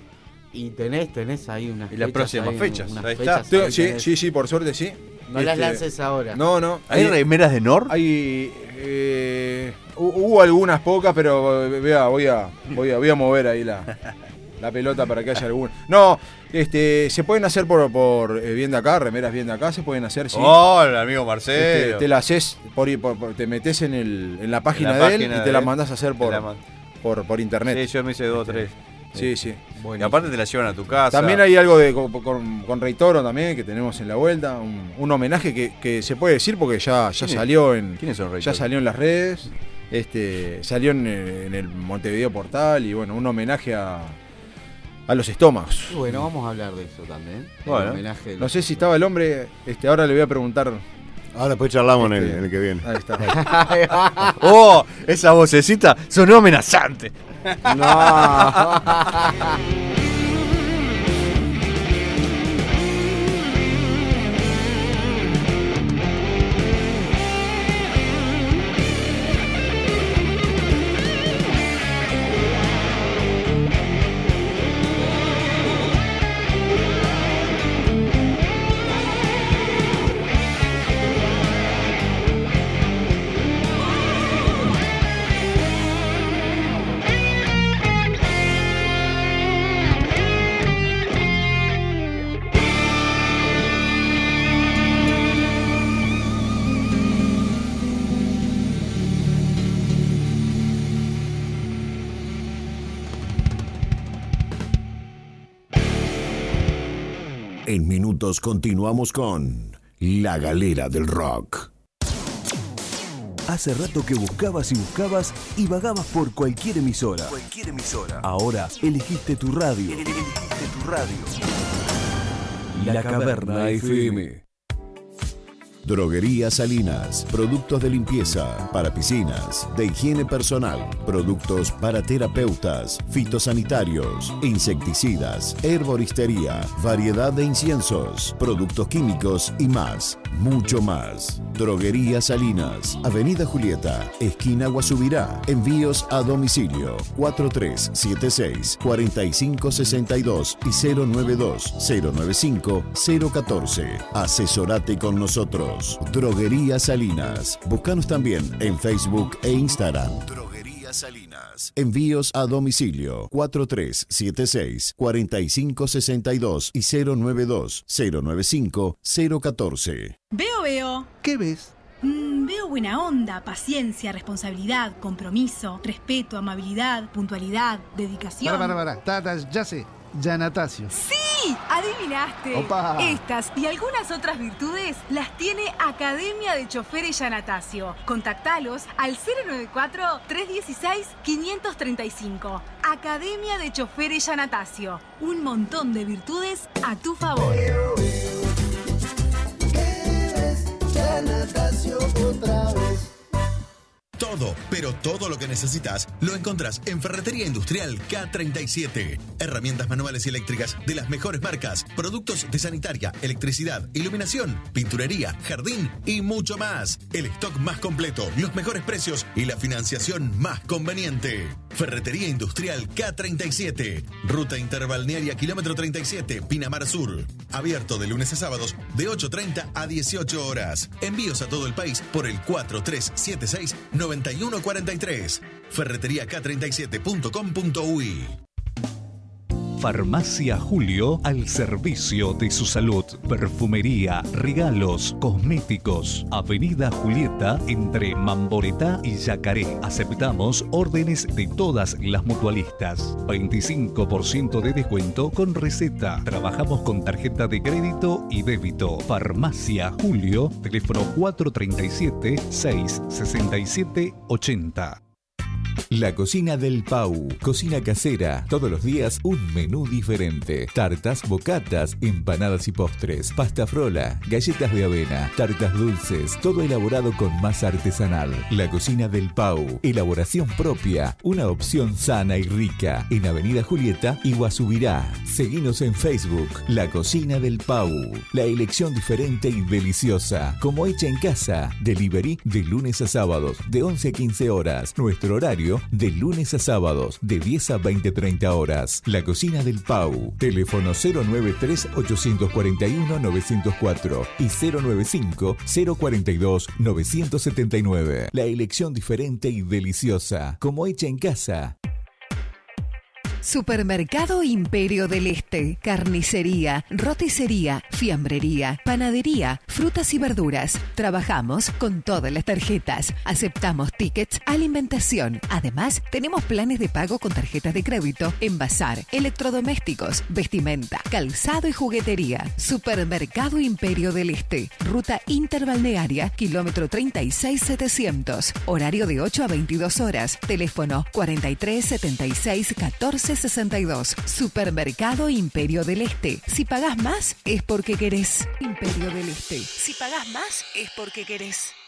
Y tenés, tenés ahí unas Y las próximas ahí, fechas, unas ahí fechas está. ahí sí, tenés. sí, sí, por suerte sí. No las Este, lances ahora. No, no. ¿Hay remeras de Nor? Hay. eh, hu- hubo algunas pocas, pero eh, vea, voy a, voy a, voy a mover ahí la, la pelota para que haya alguna. No, este, se pueden hacer por, por eh, bien de acá, remeras bien de acá, se pueden hacer, sí. Hola, amigo Este, Marcelo. te la haces, por, por- por- te metes en, el, en la página la de él y te la mandás a hacer por, man- por, por internet. Sí, yo me hice dos o tres. Sí, sí. Y aparte te la llevan a tu casa. También hay algo de con, con, con Rey Toro también que tenemos en la vuelta, un, un homenaje que, que se puede decir porque ya, ya ¿Quiénes- salió en quiénes son Rey ya Toro? salió en las redes, este salió en, en el Montevideo Portal y bueno, un homenaje a, a los estómagos. Y bueno, vamos a hablar de eso también. Bueno, homenaje no sé si estaba el hombre, este ahora le voy a preguntar. Ahora después charlamos en, el, Este, en el que viene. Ahí está. ¡Oh! Esa vocecita sonó amenazante. En minutos continuamos con La Galera del Rock. Hace rato que buscabas y buscabas y vagabas por cualquier emisora. Cualquier emisora. Ahora elegiste tu radio. Elegiste tu radio. La Caverna FM. Droguería Salinas, productos de limpieza para piscinas, de higiene personal, productos para terapeutas, fitosanitarios, insecticidas, herboristería, variedad de inciensos, productos químicos y más, mucho más. Droguería Salinas, Avenida Julieta, esquina Guasubirá, envíos a domicilio 4376 4562 y 092 095 014. Asesorate con nosotros. Droguería Salinas. Búscanos también en Facebook e Instagram. Droguería Salinas. Envíos a domicilio 4376 4562 y 092 095 014. Veo, veo. ¿Qué ves? Mm, veo buena onda, paciencia, responsabilidad, compromiso, respeto, amabilidad, puntualidad, dedicación. Para, para, para. Tatas, ya sé. Yanatacio. ¡Sí! ¡Adivinaste! Opa. Estas y algunas otras virtudes las tiene Academia de Choferes Yanatacio. Contactalos al 094-316-535. Academia de Choferes Yanatacio. Un montón de virtudes a tu favor. otra vez. Todo, pero todo lo que necesitas lo encontrás en Ferretería Industrial K37. Herramientas manuales y eléctricas de las mejores marcas, productos de sanitaria, electricidad, iluminación, pinturería, jardín y mucho más. El stock más completo, los mejores precios y la financiación más conveniente. Ferretería Industrial K37. Ruta Interbalnearia Kilómetro 37, Pinamar Sur. Abierto de lunes a sábados de 8.30 a 18 horas. Envíos a todo el país por el 4376-9143. Ferreteriak37.com.uy Farmacia Julio al servicio de su salud. Perfumería, regalos, cosméticos. Avenida Julieta entre Mamboretá y Yacaré. Aceptamos órdenes de todas las mutualistas. 25% de descuento con receta. Trabajamos con tarjeta de crédito y débito. Farmacia Julio, teléfono 437 667 80. La cocina del Pau. Cocina casera. Todos los días un menú diferente. Tartas, bocatas, empanadas y postres. Pasta frola, galletas de avena, tartas dulces. Todo elaborado con masa artesanal. La cocina del Pau. Elaboración propia. Una opción sana y rica. En Avenida Julieta y Guasubirá. Seguinos en Facebook. La cocina del Pau. La elección diferente y deliciosa. Como hecha en casa. Delivery de lunes a sábados de 11 a 15 horas. Nuestro horario de lunes a sábados de 10 a 20-30 horas. La cocina del Pau. Teléfono 093-841-904 y 095-042-979. La elección diferente y deliciosa, como hecha en casa. Supermercado Imperio del Este, carnicería, roticería, fiambrería, panadería, frutas y verduras. Trabajamos con todas las tarjetas. Aceptamos tickets, alimentación. Además, tenemos planes de pago con tarjetas de crédito, envasar, electrodomésticos, vestimenta, calzado y juguetería. Supermercado Imperio del Este, ruta interbalnearia, kilómetro 36700. Horario de 8 a 22 horas. Teléfono 43 76 14 62. Supermercado Imperio del Este. Si pagás más, es porque querés. Imperio del Este. Si pagás más, es porque querés.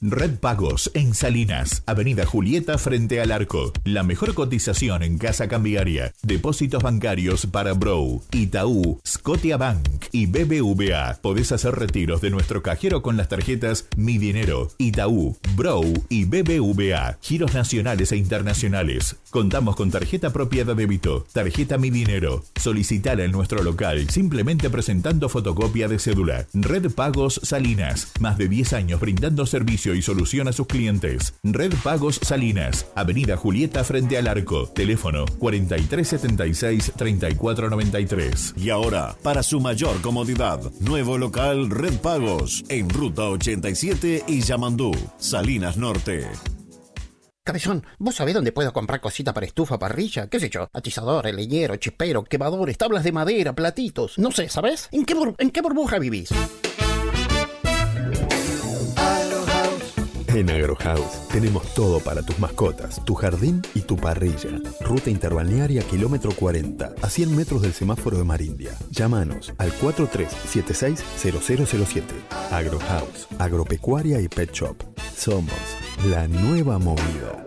Red Pagos en Salinas, Avenida Julieta frente al arco. La mejor cotización en casa cambiaria. Depósitos bancarios para Bro, Itaú, Scotiabank y BBVA. Podés hacer retiros de nuestro cajero con las tarjetas Mi Dinero, Itaú, Bro y BBVA. Giros nacionales e internacionales. Contamos con tarjeta propia de débito, tarjeta Mi Dinero. Solicitala en nuestro local simplemente presentando fotocopia de cédula. Red Pagos Salinas, más de 10 años brindando servicio y solución a sus clientes. Red Pagos Salinas, Avenida Julieta frente al arco. Teléfono 4376-3493. Y ahora, para su mayor comodidad, nuevo local Red Pagos en Ruta 87 y Yamandú, Salinas Norte. Cabezón, ¿vos sabés dónde puedo comprar cosita para estufa, parrilla? ¿Qué sé yo? Atizador, leñero, chispero, quemadores, tablas de madera, platitos. No sé, ¿sabés? ¿En qué, bur- en qué burbuja vivís? En Agrohouse tenemos todo para tus mascotas, tu jardín y tu parrilla. Ruta interbalnearia kilómetro 40, a 100 metros del semáforo de Marindia. Llámanos al 4376-0007. Agrohouse, agropecuaria y pet shop. Somos la nueva movida.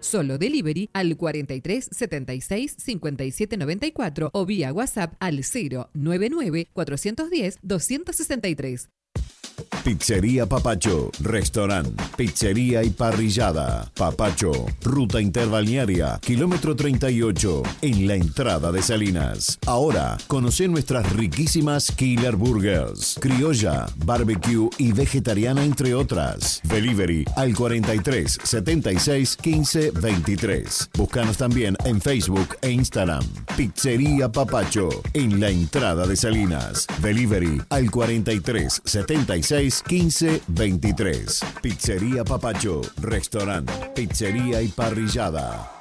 Solo delivery al 43 76 57 94 o vía WhatsApp al 099 410 263. Pizzería Papacho, restaurante, pizzería y parrillada. Papacho, ruta interbalnearia, kilómetro 38, en la entrada de Salinas. Ahora, conoce nuestras riquísimas Killer Burgers, criolla, barbecue y vegetariana entre otras. Delivery al 43 76 15 23. Búscanos también en Facebook e Instagram. Pizzería Papacho, en la entrada de Salinas. Delivery al 43 76 15 23. Pizzería Papacho, restaurante, pizzería y parrillada.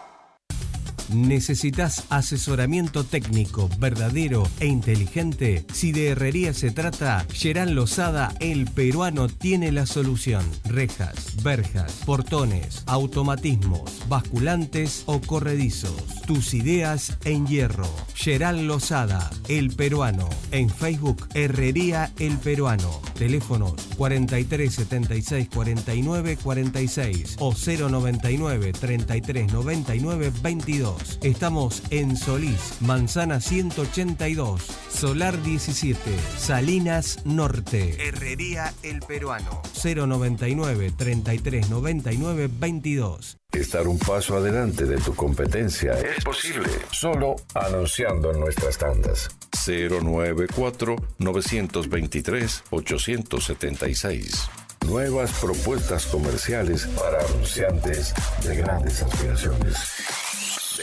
¿Necesitas asesoramiento técnico verdadero e inteligente? Si de herrería se trata, Gerán Lozada, el peruano, tiene la solución. Rejas, verjas, portones, automatismos, basculantes o corredizos. Tus ideas en hierro. Gerán Lozada, el peruano. En Facebook, Herrería El Peruano. Teléfonos 43 76 49 46 o 099 33 99 22. Estamos en Solís, Manzana 182, Solar 17, Salinas Norte. Herrería El Peruano. 099 33 99 22. Estar un paso adelante de tu competencia es posible solo anunciando en nuestras tandas. 094-923-876. Nuevas propuestas comerciales para anunciantes de grandes aspiraciones.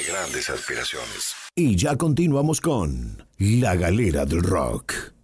De grandes aspiraciones. Y ya continuamos con La Galera del Rock.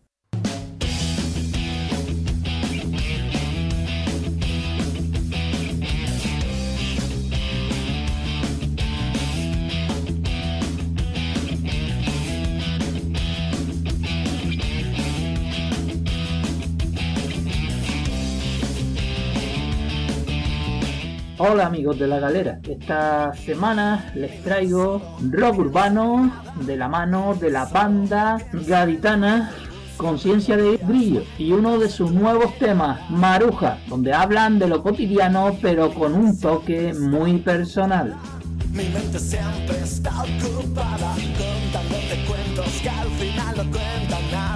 Hola amigos de la galera, esta semana les traigo rock urbano de la mano de la banda gaditana Conciencia de Brillo y uno de sus nuevos temas, Maruja, donde hablan de lo cotidiano pero con un toque muy personal. Mi mente siempre está ocupada contándote cuentos que al final no cuentan nada.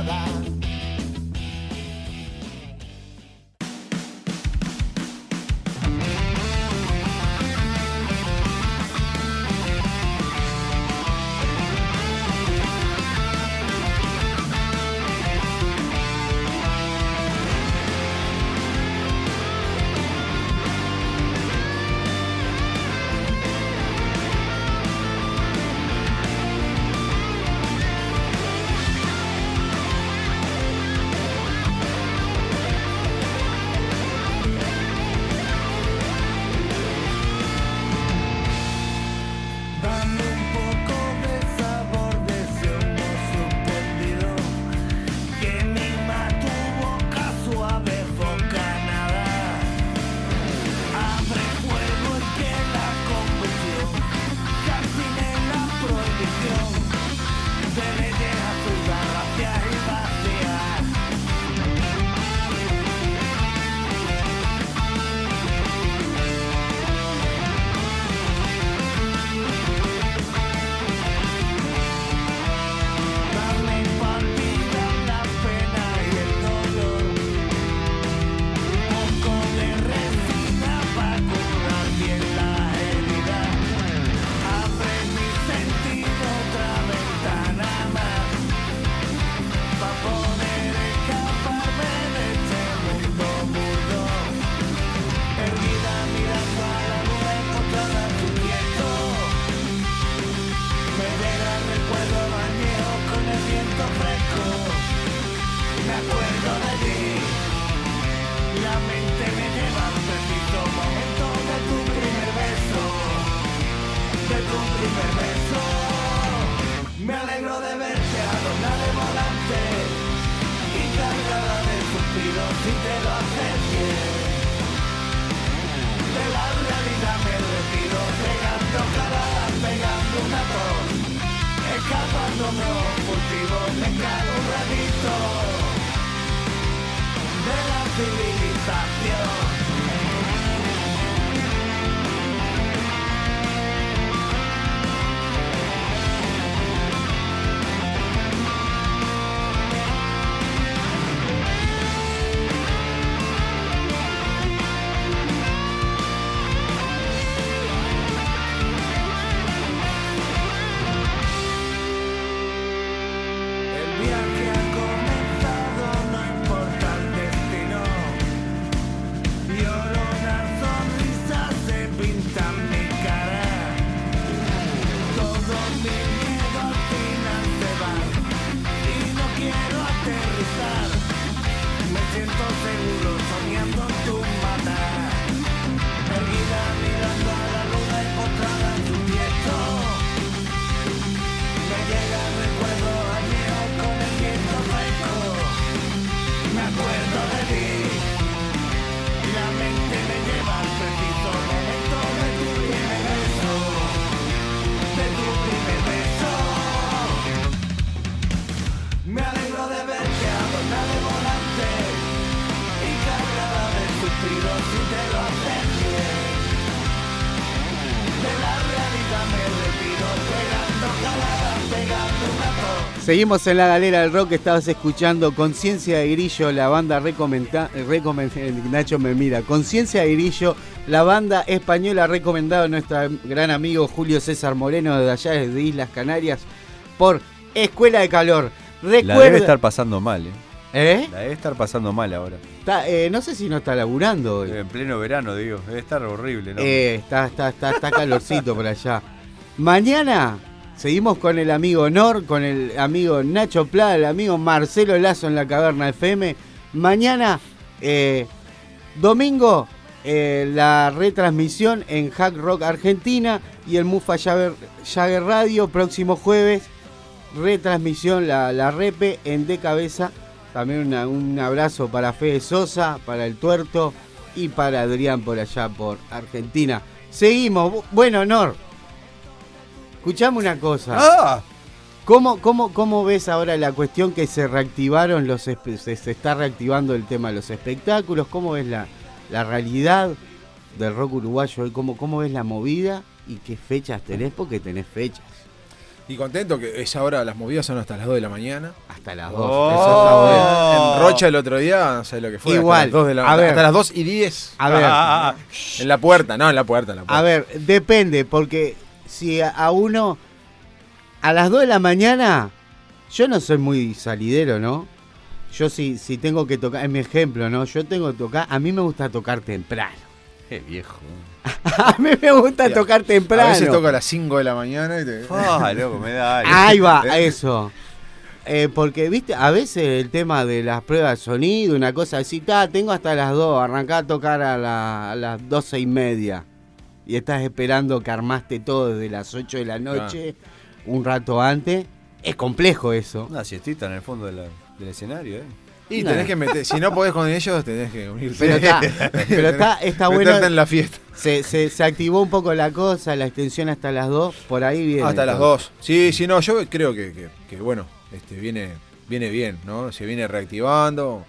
Seguimos en la galera del rock, estabas escuchando Conciencia de Grillo, la banda recomendada, Nacho me mira, Conciencia de Grillo, la banda española recomendada a nuestro gran amigo Julio César Moreno de allá desde Islas Canarias por Escuela de Calor. La debe estar pasando mal, ¿eh? ¿Eh? La debe estar pasando mal ahora. Está, eh, no sé si no está laburando hoy. En pleno verano, digo. Debe estar horrible, ¿no? Eh, está, está, está, está calorcito por allá. Mañana seguimos con el amigo Nor, con el amigo Nacho Plada, el amigo Marcelo Lazo en la Caverna FM. Mañana, eh, domingo, eh, la retransmisión en Hack Rock Argentina y el Mufa Jagger, Radio. Próximo jueves, retransmisión, la, la repe en De Cabeza. También un abrazo para Fede Sosa, para el Tuerto y para Adrián por allá por Argentina. Seguimos. Bu- Bueno, Nor, escuchame una cosa. ¡Ah! ¿Cómo, cómo, cómo ves ahora la cuestión que se reactivaron los se, se está reactivando el tema de los espectáculos? ¿Cómo ves la, la realidad del rock uruguayo hoy? ¿Cómo, ¿Cómo ves la movida? ¿Y qué fechas tenés? Porque tenés fechas. Y contento que esa hora las movidas son hasta las 2 de la mañana. Hasta las Eso 2. está bueno. En Rocha el otro día, no sé lo que fue. Igual, Hasta las 2 de la a ver. Hasta las 2 y 10. A ver. Ah, en la puerta, no, en la puerta, en la puerta. A ver, depende, porque si a, uno a las 2 de la mañana, yo no soy muy salidero, ¿no? Yo si, si tengo que tocar, es mi ejemplo, ¿no? Yo tengo que tocar, a mí me gusta tocar temprano. Qué viejo. A mí me gusta tocar temprano. A veces toca a las 5 de la mañana y te. Ah, loco, me da algo. Ahí va, eso. Eh, porque, viste, a veces el tema de las pruebas de sonido, una cosa así, ta, tengo hasta las 2, arrancá a tocar a, la- a las 12 y media. Y estás esperando que armaste todo desde las 8 de la noche, un rato antes. Es complejo eso. Una siestita en el fondo de la- del escenario, ¿eh? Y No. tenés que meter, si no podés con ellos, tenés que unirte. Pero está, pero está, está bueno. En la fiesta. Se, se, se activó un poco la cosa, la extensión hasta las 2, por ahí viene. Hasta las todo. 2. Sí, sí, no, yo creo que, que- que, bueno, este, viene, viene bien, ¿no? Se viene reactivando.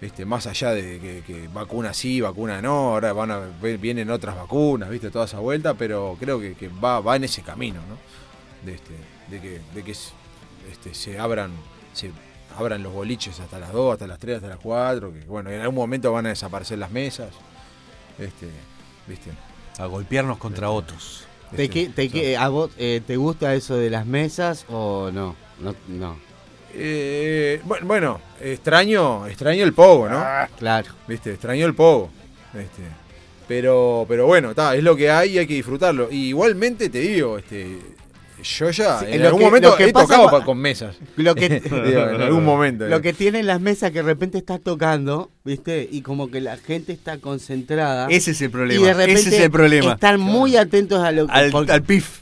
Este, más allá de que, que vacuna sí, vacuna no, ahora van a ver- vienen otras vacunas, viste, toda esa vuelta, pero creo que, que va, va en ese camino, ¿no? De, este, de que, de que este, se abran, se abran los boliches hasta las 2, hasta las 3, hasta las 4, que bueno, en algún momento van a desaparecer las mesas. Este, viste. A golpearnos contra otros. ¿Te, que- te que- ¿A vos eh, te gusta eso de las mesas o no? No. no. Eh, bu- bueno, extraño, extraño el pogo, ¿no? claro. Viste, extraño el pogo. Este, pero, pero bueno, está, es lo que hay y hay que disfrutarlo. Y igualmente te digo, este, yo ya Sí, en algún que- momento que he tocado con mesas. Lo que, Digo, en algún momento. Lo que tienen las mesas que de repente estás tocando, ¿viste? Y como que la gente está concentrada. Ese es el problema, Y de repente ese es el problema. Están muy atentos a lo que. Al, porque- al pif.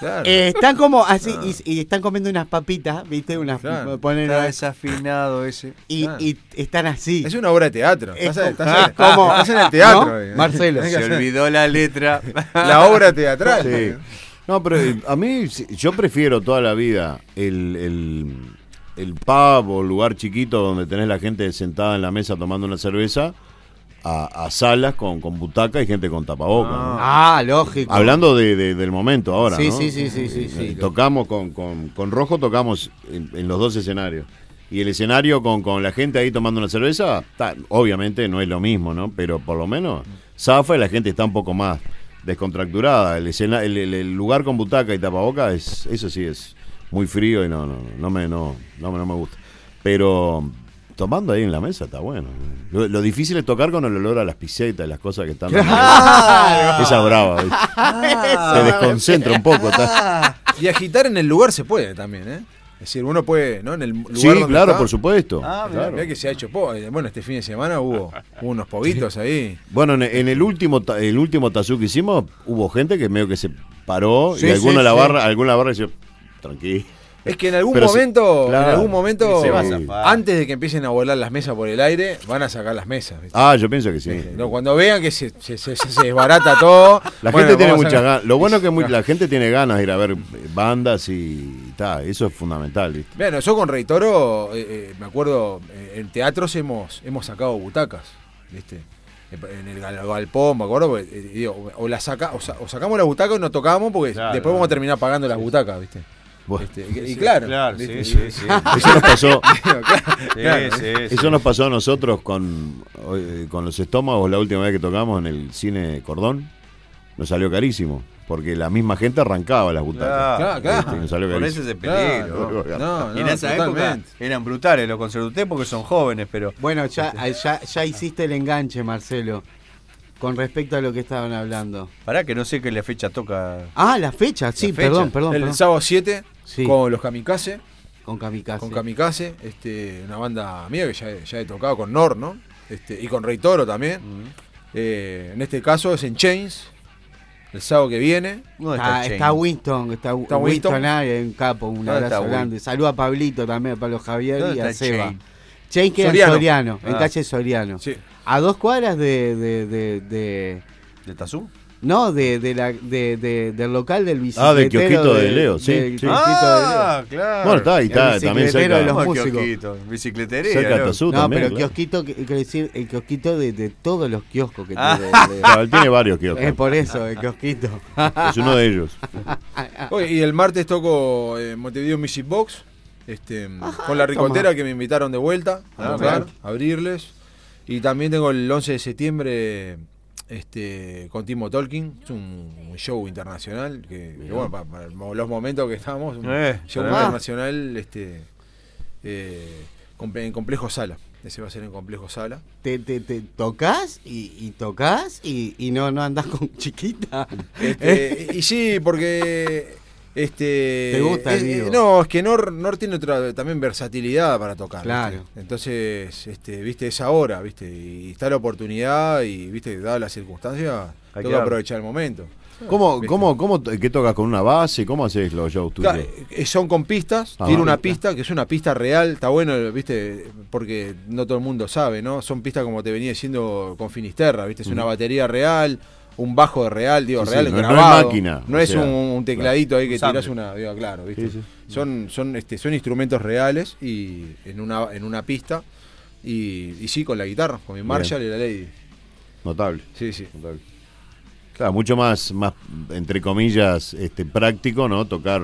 Claro. Eh, están como así y, y están comiendo unas papitas, ¿viste? Unas Claro. ponen Está una- desafinado ese. y, Claro. y están así. Es una obra de teatro. Es Estás, como- estás- como- estás en el teatro. ¿no? Marcelo. Se olvidó la letra. La obra teatral. Sí. No, pero a mí, sí, yo prefiero toda la vida el, el, el pub o lugar chiquito donde tenés la gente sentada en la mesa tomando una cerveza a, a salas con, con butaca y gente con tapabocas. ¿no? Ah, lógico. Hablando de, de- del momento ahora, Sí, ¿no? sí, sí, sí, sí, sí. Eh, Tocamos con, con, con Rojo, tocamos en, en los dos escenarios. Y el escenario con, con la gente ahí tomando una cerveza, ta, obviamente no es lo mismo, ¿no? Pero por lo menos zafa y la gente está un poco más descontracturada. El, escena, el, el- el lugar con butaca y tapaboca, es, eso sí es muy frío y no, no, no, me, no, no, me- no me gusta. Pero tomando ahí en la mesa está bueno. Lo, lo difícil es tocar con el olor a las pisetas y las cosas que están. Claro. Esa brava, ¿viste? Se desconcentra un poco. Y agitar en el lugar se puede también, ¿eh? Es decir, uno puede, ¿no? En el lugar Sí, donde claro, está. por supuesto. Ah, Claro. mirá que se ha hecho po- eh, Bueno, este fin de semana hubo, hubo unos poguitos ahí. Bueno, en, en el último ta- el último tazú que hicimos, hubo gente que medio que se paró Sí, y alguna sí, la sí. barra, alguna barra decía, tranquilo. Es que en algún Pero se- momento, claro. en algún momento, Se va a zafar. antes de que empiecen a volar las mesas por el aire, van a sacar las mesas. ¿viste? Ah, yo pienso que sí. No, cuando vean que se, se- se- se desbarata todo. La bueno, gente tiene muchas ganas. Lo bueno es que muy- la gente tiene ganas de ir a ver bandas y ta, eso es fundamental, ¿viste? Bueno, yo con Rey Toro, eh, eh, me acuerdo, eh, en teatros hemos, hemos sacado butacas, ¿viste? En el gal- galpón, me acuerdo, porque, eh, digo, o, la saca, o, sa- o sacamos la butaca o no tocamos porque después vamos a terminar pagando las butacas, ¿viste? Bueno. Este, y, claro, Claro, ¿viste? sí, sí, sí. Eso nos pasó. Eso nos a nosotros con, eh, con los estómagos la última vez que tocamos en el cine Cordón. Nos salió carísimo. Porque la misma gente arrancaba las butacas. Claro, claro. Este, nos salió Por carísimo. eso es el peligro. Claro. No, y en no, esa totalmente. época eran brutales los concertos porque son jóvenes, pero. Bueno, ya, ya, ya hiciste el enganche, Marcelo, con respecto a lo que estaban hablando. Pará que no sé qué la fecha toca. Ah, la fecha, sí, La fecha. perdón, perdón. El perdón. sábado 7 Sí. con los Kamikaze. Con Kamikaze. Con Kamikaze, este, una banda mía que ya, he- ya he tocado con Nor, ¿no? Este, y con Rey Toro también. Eh, en este caso es en Chains, el sábado que viene. Está, está Winston, está, Está Winston, Winston. ah, un capo, un ¿Dónde abrazo está grande. Saluda a Pablito también, a Pablo Javier ¿Dónde y a está Seba. Chain? Chain en Soriano. Soriano, en Ah. calle Soriano. Sí. A dos cuadras de. de, de, de- ¿De Tazú? no, de, de la, de, de- del local del Ah, bicicletero. del kiosquito de Leo, sí, sí. Ah, claro. Bueno, está ahí, El está también cerca. de los ¿Cómo músicos. Bicicletería. Cerca de ¿no? Tazú No, también. pero claro. kiosquito, que- quiero decir, el kiosquito de, de todos los kioscos que Ah. tiene. de- Claro, él tiene varios kioscos. Es por eso, el kiosquito. Es uno de ellos. Oye, y el martes toco en Montevideo Music Box. Este, con la ricotera toma. que me invitaron de vuelta a Ah, tocar, a abrirles. Y también tengo el 11 de septiembre este, con Timo Tolkien. Es un, un show internacional. Que, que bueno, pa- para, los momentos que estamos, un Eh, show tremendo. internacional este, eh, en Complejo Sala. Ese va a ser en Complejo Sala. te, te, te tocas y, y tocas y, y no, no andás con chiquita. Este, y sí, porque este ¿Te gusta el vivo? no, es que Nor, Nor tiene otra también versatilidad para tocar. Claro. ¿viste? Entonces, este, viste, es ahora, viste, y está la oportunidad y viste, dadas las circunstancias, Hay tengo que aprovechar el momento. ¿Cómo, cómo, cómo, qué tocas con una base? ¿Cómo haces los shows tuyos? Claro, eh, son con pistas, Ah, tiene una pista. que es una pista real, está bueno, viste, porque no todo el mundo sabe, ¿no? Son pistas como te venía diciendo con Finisterra, viste, es una batería real, un bajo de real, digo, Sí, sí, real no- no es grabado. máquina, No es sea, un, un tecladito ahí que tirás una, digo, claro, viste. Sí, sí. Son, son, este, son instrumentos reales y en una, en una pista. Y, y sí, con la guitarra, con mi Marshall y la Lady. Notable. Sí, sí. Notable. Claro, mucho más, más entre comillas, este, práctico, ¿no? Tocar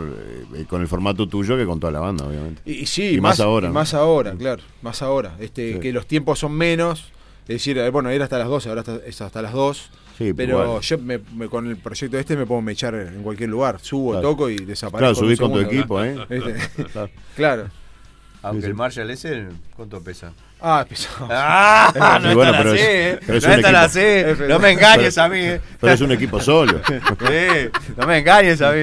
eh, con el formato tuyo que con toda la banda, obviamente. Y, y sí, Y más ahora, y ¿no? Más ahora, claro, más ahora. Este, Sí. Que los tiempos son menos. Es decir, eh, bueno, era hasta las 12, ahora hasta- es hasta las 2. Sí, pero igual. yo me- me- con el proyecto este me puedo mechar en cualquier lugar. Subo, Claro. toco y Claro, desaparezco. un subís con tu equipo. ¿eh? Claro. claro. Aunque Sí, sí. el Marshall ese, ¿cuánto pesa? Ah, es pesado. Ah, no bueno, es tan pero así, es- eh. pero es no equipo. así. No me engañes Pero- a mí. eh. Pero es un equipo solo. Sí, no me engañes a mí.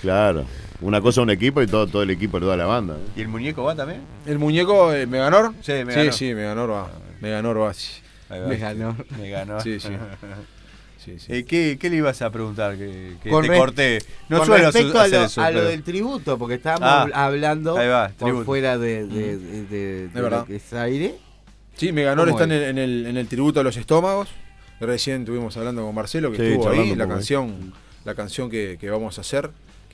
Claro. Una cosa un equipo y todo, todo el equipo de toda la banda. ¿eh? ¿Y el muñeco va también? ¿El muñeco eh, Meganor? Sí, Meganor. Sí, sí, Meganor va. Meganor va. sí. Me ganó. Me ganó. Sí, sí. Sí, sí. Eh, ¿qué, ¿Qué le ibas a preguntar? Que, que Con te corté. No con suelo respecto hacer a lo, eso. a lo del tributo, porque estábamos Ah, habl- hablando va, por fuera de, de, de, de- de lo que es aire. Sí, Meganor ¿Cómo está en es? el, en, el, en el tributo a los estómagos. Recién estuvimos hablando con Marcelo, que Sí, estuvo ahí, charlando la canción, la canción que, que vamos a hacer.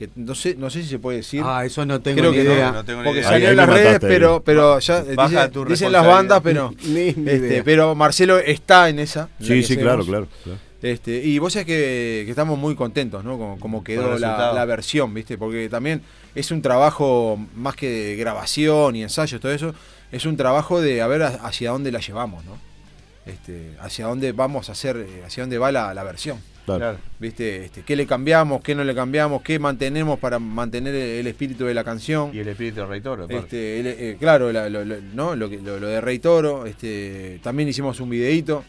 Que no sé, no sé si se puede decir. Ah, eso no tengo Creo ni que idea. no, No tengo ni porque idea. salió en las redes, pero, pero ya Baja dice- tu dicen las bandas, pero Ni- ni este, idea. pero Marcelo está en esa. Sí, sí, claro, claro. claro. Este, y vos sabés que, que estamos muy contentos, ¿no? Como, quedó la, versión, ¿viste? Porque también es un trabajo más que de grabación y ensayos, todo eso, es un trabajo de a ver hacia dónde la llevamos, ¿no? Este, hacia dónde vamos a hacer, eh, hacia dónde va la, la versión. Claro. ¿Viste? Este, ¿Qué le cambiamos, qué no le cambiamos, qué mantenemos para mantener el, el espíritu de la canción? Y el espíritu de Rey Toro. Este, el- eh, claro, la- lo, lo- ¿no? lo, que- lo- lo de Rey Toro. Este, también hicimos un videíto.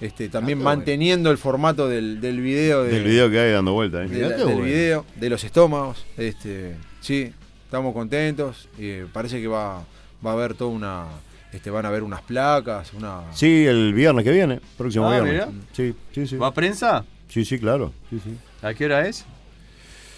Este, también qué manteniendo el formato del, del video. de- Del video que hay dando vuelta. ¿eh? de la- del bueno. video, de los estómagos. Este, sí, estamos contentos. Y parece que va, va a haber toda una. Este, van a haber unas placas, una. Sí, el viernes que viene, próximo Ah, viernes. Sí, sí, sí. ¿Va a prensa? Sí, sí, claro. Sí, sí. ¿A qué hora es?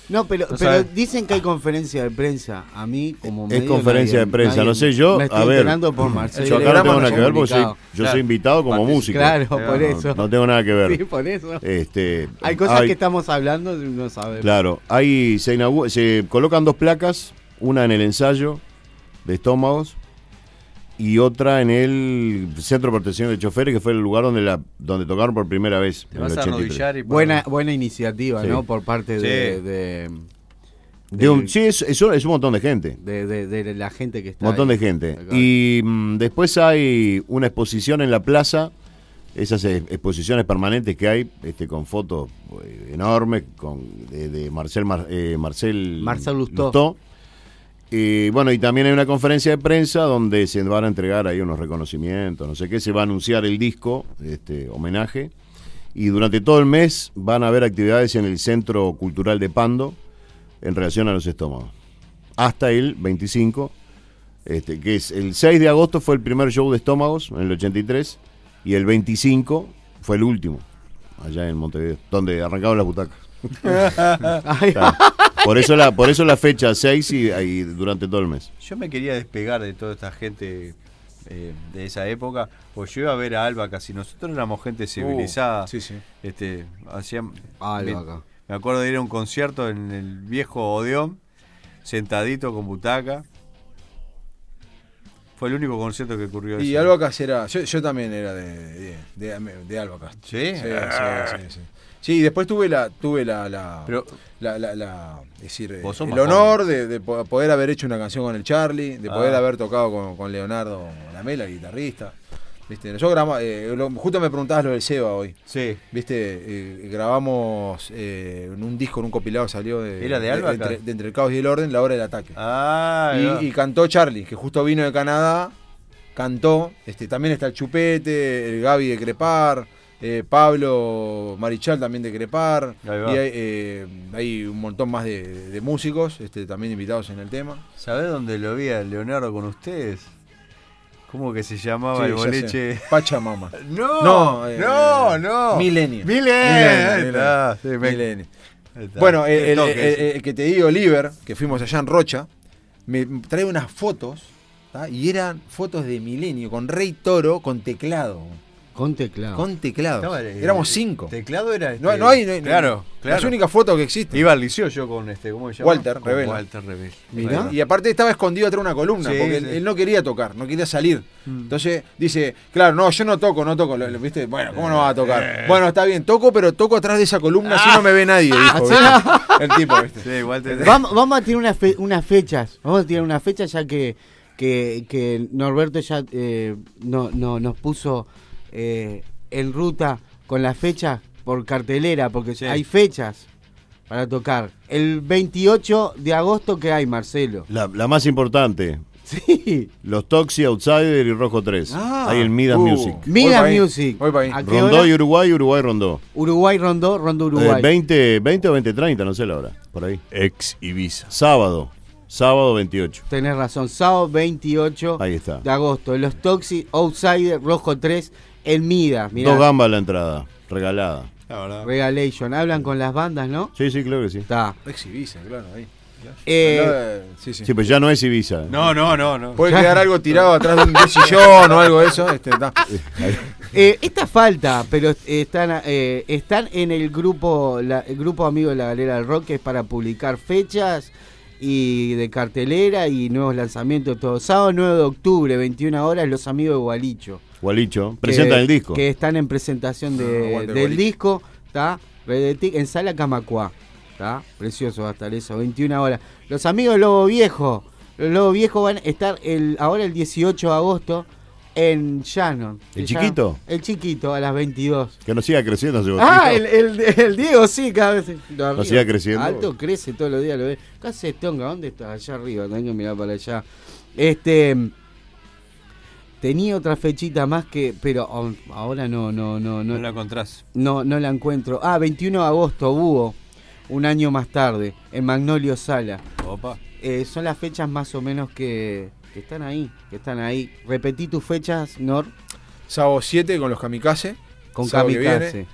No, pero, No pero sabe. dicen que hay conferencia de prensa. A mí, como Es medio, conferencia nadie- de prensa, nadie- no sé yo, Me estoy a ver. por Marcelo. Yo acá no tengo nada que ver porque soy, yo Claro. soy invitado como músico. Claro, por No, eso. no tengo nada que ver. Sí, por eso. Este, Hay cosas que estamos hablando y no sabemos. Claro, hay, se, inaugura- se colocan dos placas, una en el ensayo de estómagos y otra en el Centro de Protección de Choferes, que fue el lugar donde la donde tocaron por primera vez. Te en vas el a 83. arrodillar y Buena, buena iniciativa, Sí. ¿no? Por parte Sí. de, de, De un, sí, es, es un- es un montón de gente. De, de- de la gente que está. Un montón ahí. de gente. Acá. Y mm, después hay una exposición en la plaza, esas exposiciones permanentes que hay, este, con fotos eh, enormes, con, de, de Marcel, Mar- eh, Marcel, Marcel Lustó. Y bueno, y también hay una conferencia de prensa donde se van a entregar ahí unos reconocimientos, no sé qué, se va a anunciar el disco, este homenaje. Y durante todo el mes van a haber actividades en el Centro Cultural de Pando en relación a los estómagos. Hasta el 25, este, que es el 6 de agosto fue el primer show de estómagos en el 83 y el 25 fue el último, allá en Montevideo, donde arrancaban las butacas. Por eso la, por eso la fecha 6 y, y durante todo el mes. Yo me quería despegar de toda esta gente eh, de esa época, pues yo iba a ver a Alba casi. Nosotros éramos gente civilizada. Uh, sí, sí. Este, hacían, Albahaca. me, me acuerdo de ir a un concierto en el viejo Odeón, sentadito con butaca. Fue el único concierto que ocurrió Y. Albacas era. Yo, yo también era de, de, de, de Albacas. ¿Sí? Sí, sí, sí, sí. Sí, y después tuve la, tuve la, la, Pero- la, la- la- es decir, el honor de, de po- poder haber hecho una canción con el Charlie, de poder Ah. haber tocado con, con Leonardo Lamela, el guitarrista. ¿Viste? Yo grababa, eh, justo me preguntabas lo del Seba hoy. Sí. ¿Viste? Eh, grabamos eh, en un disco, en un compilado salió de, ¿Era de Alba, entre, de Entre el caos y el orden, la hora del ataque. Ah, y, y cantó Charlie, que justo vino de Canadá, cantó. Este, también está el Chupete, el Gaby de Crepar, eh, Pablo Marichal también de Crepar. Y hay, eh, hay un montón más de, de músicos este, también invitados en el tema. ¿Sabés dónde lo vi a Leonardo con ustedes? ¿Cómo que se llamaba Sí, el boliche? Pachamama. No, No, eh, no, no. Milenio. Milenio. Sí, me-. Bueno, El que te digo, Oliver, que fuimos allá en Rocha, me trae unas fotos, ¿tá? y eran fotos de Milenio, con Rey Toro, con teclado. Con teclado. Con teclado. Eh, Éramos cinco. Teclado era. No, este, no hay, no hay- claro, claro. Las únicas fotos que existen. Iba al liceo yo con este, ¿cómo se llama? Walter Rebel. Walter Rebel. Mirá. Y aparte estaba escondido atrás de una columna, Sí, porque él, sí. él no quería tocar, no quería salir. Mm. Entonces dice, claro, no, yo no toco, no toco. Lo- lo- ¿Viste? Bueno, ¿cómo no va a Eh. tocar? Bueno, está bien, toco, pero toco atrás de esa columna, así no me ve nadie, dijo. Ah. El tipo, ¿viste? Sí, Walter. Vamos, vamos a tirar unas, fe- unas fechas. Vamos a tirar unas fechas ya que, que, que Norberto ya eh, no, no, nos puso eh, en ruta con las fechas por cartelera, porque Sí. hay fechas para tocar. El 28 de agosto que hay, Marcelo. La, la más importante, Sí. los Toxi, Outsider y Rojo 3. Ah. Hay el Midas Uh. Music. Midas ahí, Music. voy ahí. ¿A qué Rondó hora? y Uruguay, Uruguay Rondó. Uruguay Rondó, Rondó Uruguay. Eh, 20, 20 o 20, 30, no sé la hora. Por ahí. Ex Ibiza. Sábado. Sábado 28. Tenés razón, sábado 28 Ahí está. de agosto. Los Toxic, Outsider, Rojo 3, el Midas. Mirá, Dos gambas la entrada. Regalada. Regalation. Hablan con las bandas, ¿no? Sí, sí, claro que sí. Está. Exhibisa, claro, ahí. Eh, sí, sí. Sí, pero ya no es Ibiza. No, no, no, no. Puede quedar algo tirado atrás de un sillón o algo de eso. Este, está. Eh, esta falta, pero están, eh, están en el grupo, la- el grupo Amigos de la Galera del Rock, que es para publicar fechas y de cartelera y nuevos lanzamientos todo. Sábado 9 de octubre, 21 horas, los amigos de Gualicho. Gualicho. que- Presentan el disco. Que están en presentación de- Ah, del Gualicho. disco, ¿está? En Sala Camacuá. ¿Está? Precioso va a estar eso, 21 horas. Los amigos Lobo Viejo. Los Lobo Viejo van a estar el, ahora el 18 de agosto en Shannon. ¿El chiquito? El chiquito, a las 22. Que no siga creciendo ese Ah, el, el, el Diego sí, cada vez. arriba. siga creciendo. Alto crece todos los días, lo ves. ¿Qué hace Tonga? ¿Dónde está? Allá arriba, tengo que mirar para allá. Este. Tenía otra fechita más que. Pero oh, ahora no, no, no, no. No la encontrás. No, no la encuentro. Ah, 21 de agosto, Búho. Un año más tarde, en Magnolio Sala. Opa. Eh, son las fechas más o menos que, que están ahí. Que están ahí. Repetí tus fechas, Nor, Sábado 7 con los Kamikaze. con sábado Kamikaze. viene.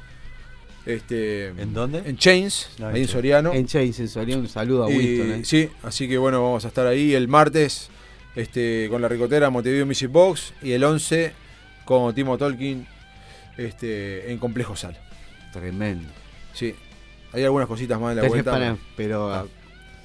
Este, ¿En dónde? En Chains, No, ahí en en Soriano. En Chase, en Soria, un saludo a Y- Winston. eh. Sí, así que bueno, vamos a estar ahí el martes este, con la ricotera Montevideo Music Box y el 11 con Timo Tolkien este, en Complejo Sal. Tremendo. Sí, hay algunas cositas más en la vuelta. pero ah,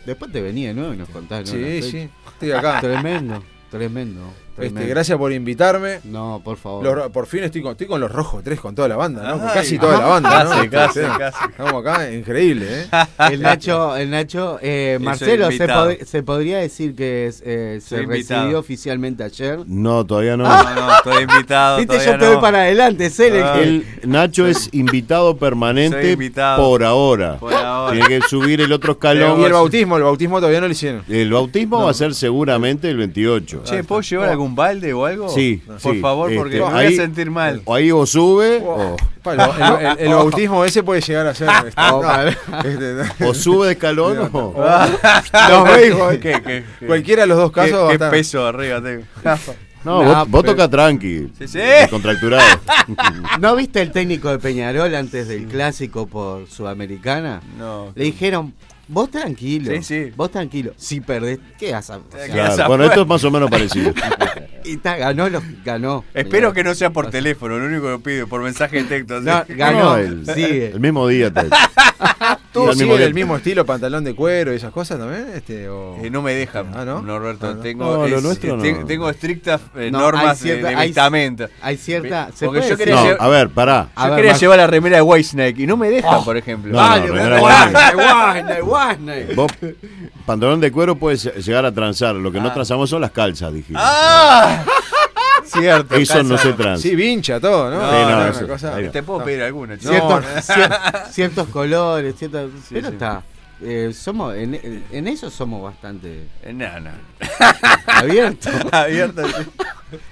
después te venía de nuevo y nos contás. ¿no? Sí, sí, estoy acá. Tremendo, tremendo. Este, gracias por invitarme. No, por favor. Los por fin estoy con, estoy con los rojos tres con toda la banda, ¿no? Con Ay. casi toda la banda, ¿no? Casi, casi, Sí. casi. Estamos acá, increíble, ¿eh? El Nacho, el Nacho, eh, Marcelo, ¿se, invitado. pod- se podría decir que es, eh, se Soy invitado. recibió oficialmente ayer? No, todavía no. No, no, estoy invitado. Viste, yo todavía te voy no. para adelante, Cele. Ah. El Nacho es invitado permanente invitado. por ahora. Por ahora. Tiene que subir el otro escalón. Y el bautismo, el bautismo todavía no lo hicieron. El bautismo va a ser seguramente el 28. Che, ¿puedo llevar algún balde o algo? Sí, Por sí, favor, porque este, me voy ahí- a sentir mal. O ahí o sube o, el, el- el- el bautismo ese puede llegar a ser. este, Oh, no, este, o sube de escalón o. Los veis, ¿Qué, qué, qué? Cualquiera de los dos casos. ¿Qué, peso arriba tengo? No, No, vos, vos tocas tranqui. Sí, sí. Descontracturado. ¿No viste el técnico de Peñarol antes del clásico por Sudamericana? No. Le dijeron, vos tranquilo. Sí, sí. Vos tranquilo. Si perdés, ¿qué o sea, Claro, Bueno, esto es más o menos parecido. Y ta, ganó, los, ganó. Espero que no sea por teléfono, lo único que pido, por mensaje de texto. No, ganó. El, sigue. el mismo día. te- ¿Tú sigues el mismo estilo, pantalón de cuero y esas cosas también? Este, o... Eh, no me dejan, Ah, ¿no? Norberto. Ah, no. Tengo, No, lo es- nuestro eh, no. te- tengo estrictas eh, No, normas cierta- de, de hay- vestimenta. Hay cierta. ¿se Porque yo quería No, llevar- a ver, pará. A Yo ver, quería llevar la remera de Whitesnake y no me dejan, por ejemplo. No, Vale, Guasney. Vos, pantalón de cuero puedes llegar a transar. Lo que no Ah. transamos son las calzas, dije. ¡Ah! Cierto. Eso no calza. se transa. Sí, vincha todo, ¿no? No, Sí, no, Una eso- cosa-. Te puedo pedir alguna. Ciertos, No, cier- ciertos colores, ciertos, pero sí. está. eh, somos en, en eso somos bastante No, no. abiertos. Abierto. sí.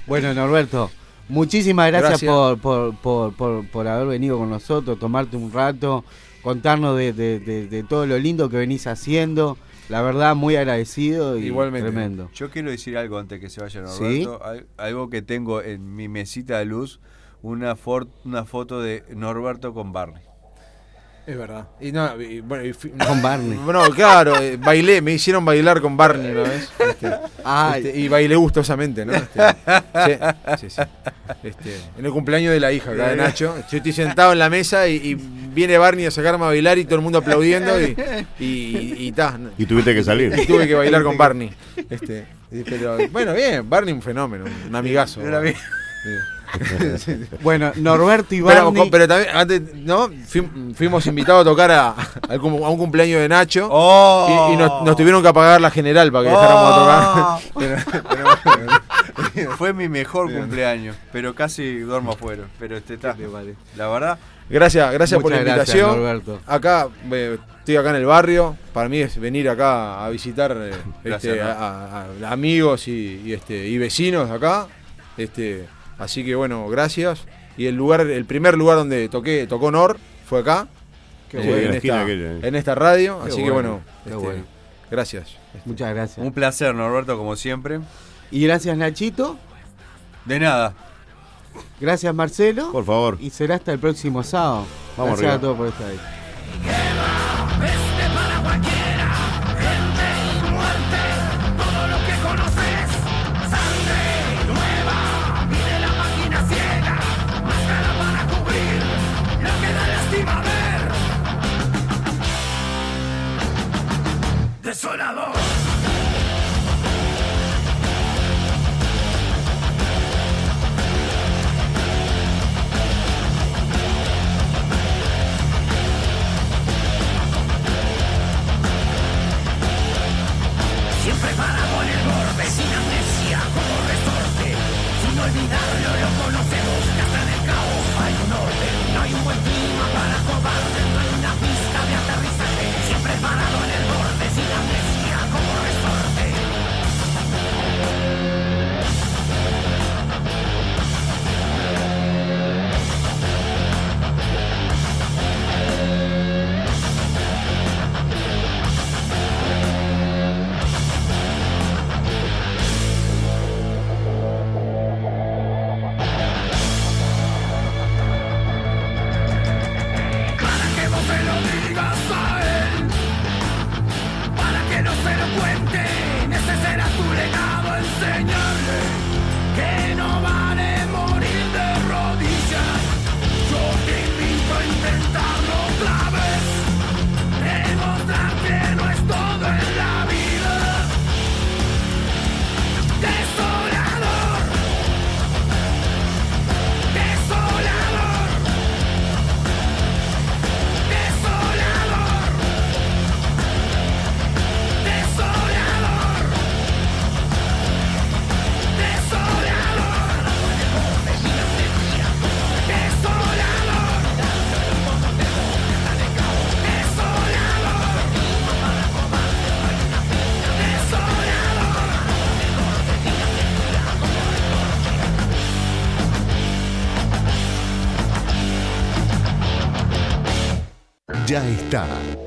Bueno, Norberto, muchísimas gracias, Gracias. Por, por, por, por, por haber venido con nosotros, tomarte un rato, contarnos de, de- de- de todo lo lindo que venís haciendo. La verdad, muy agradecido y Igualmente. tremendo. Yo quiero decir algo antes que se vaya. Norberto. Al- Algo que tengo en mi mesita de luz, una, for- una foto de Norberto con Barney. Es verdad. Y no, y, bueno, y fui- Con Barney. Bueno, claro, eh, bailé, me hicieron bailar con Barney una vez. este, Ay. este, y bailé gustosamente, ¿no? Este, sí, sí, sí. Este, en el cumpleaños de la hija acá de Nacho. Yo estoy sentado en la mesa y, y viene Barney a sacarme a bailar y todo el mundo aplaudiendo y, y, y ta, no. Y tuviste que salir. Y tuve que bailar con Barney. Este, pero bueno, bien, Barney un fenómeno, un amigazo. Era bien. Bueno, Norberto y Pero, Barney. pero también, antes, ¿no? Fuim- fuimos invitados a tocar a, a un cumpleaños de Nacho. ¡Oh! Y, y nos, nos tuvieron que apagar la general para que dejáramos a tocar. Pero- pero- Fue mi mejor cumpleaños, pero casi duermo afuera. Pero este está. La verdad, gracias, gracias por la gracias, invitación. Acá eh, estoy acá en el barrio. Para mí es venir acá a visitar eh, Gracias, este, a, a- a amigos y, y, este, y vecinos acá. Este, así que bueno, gracias. Y el lugar, el primer lugar donde toqué, tocó Nor, fue acá. Qué eh, bueno, en, esta, aquella, en esta radio. Qué así que bueno, qué este, bueno. gracias. Muchas gracias. un placer, Norberto, como siempre. Y gracias, Nachito. De nada. Gracias, Marcelo. Por favor. Y será hasta el próximo sábado. Vamos gracias arriba. a todos por estar ahí. Ver.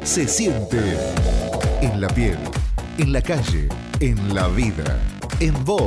Se siente en la piel, en la calle, en la vida, en vos.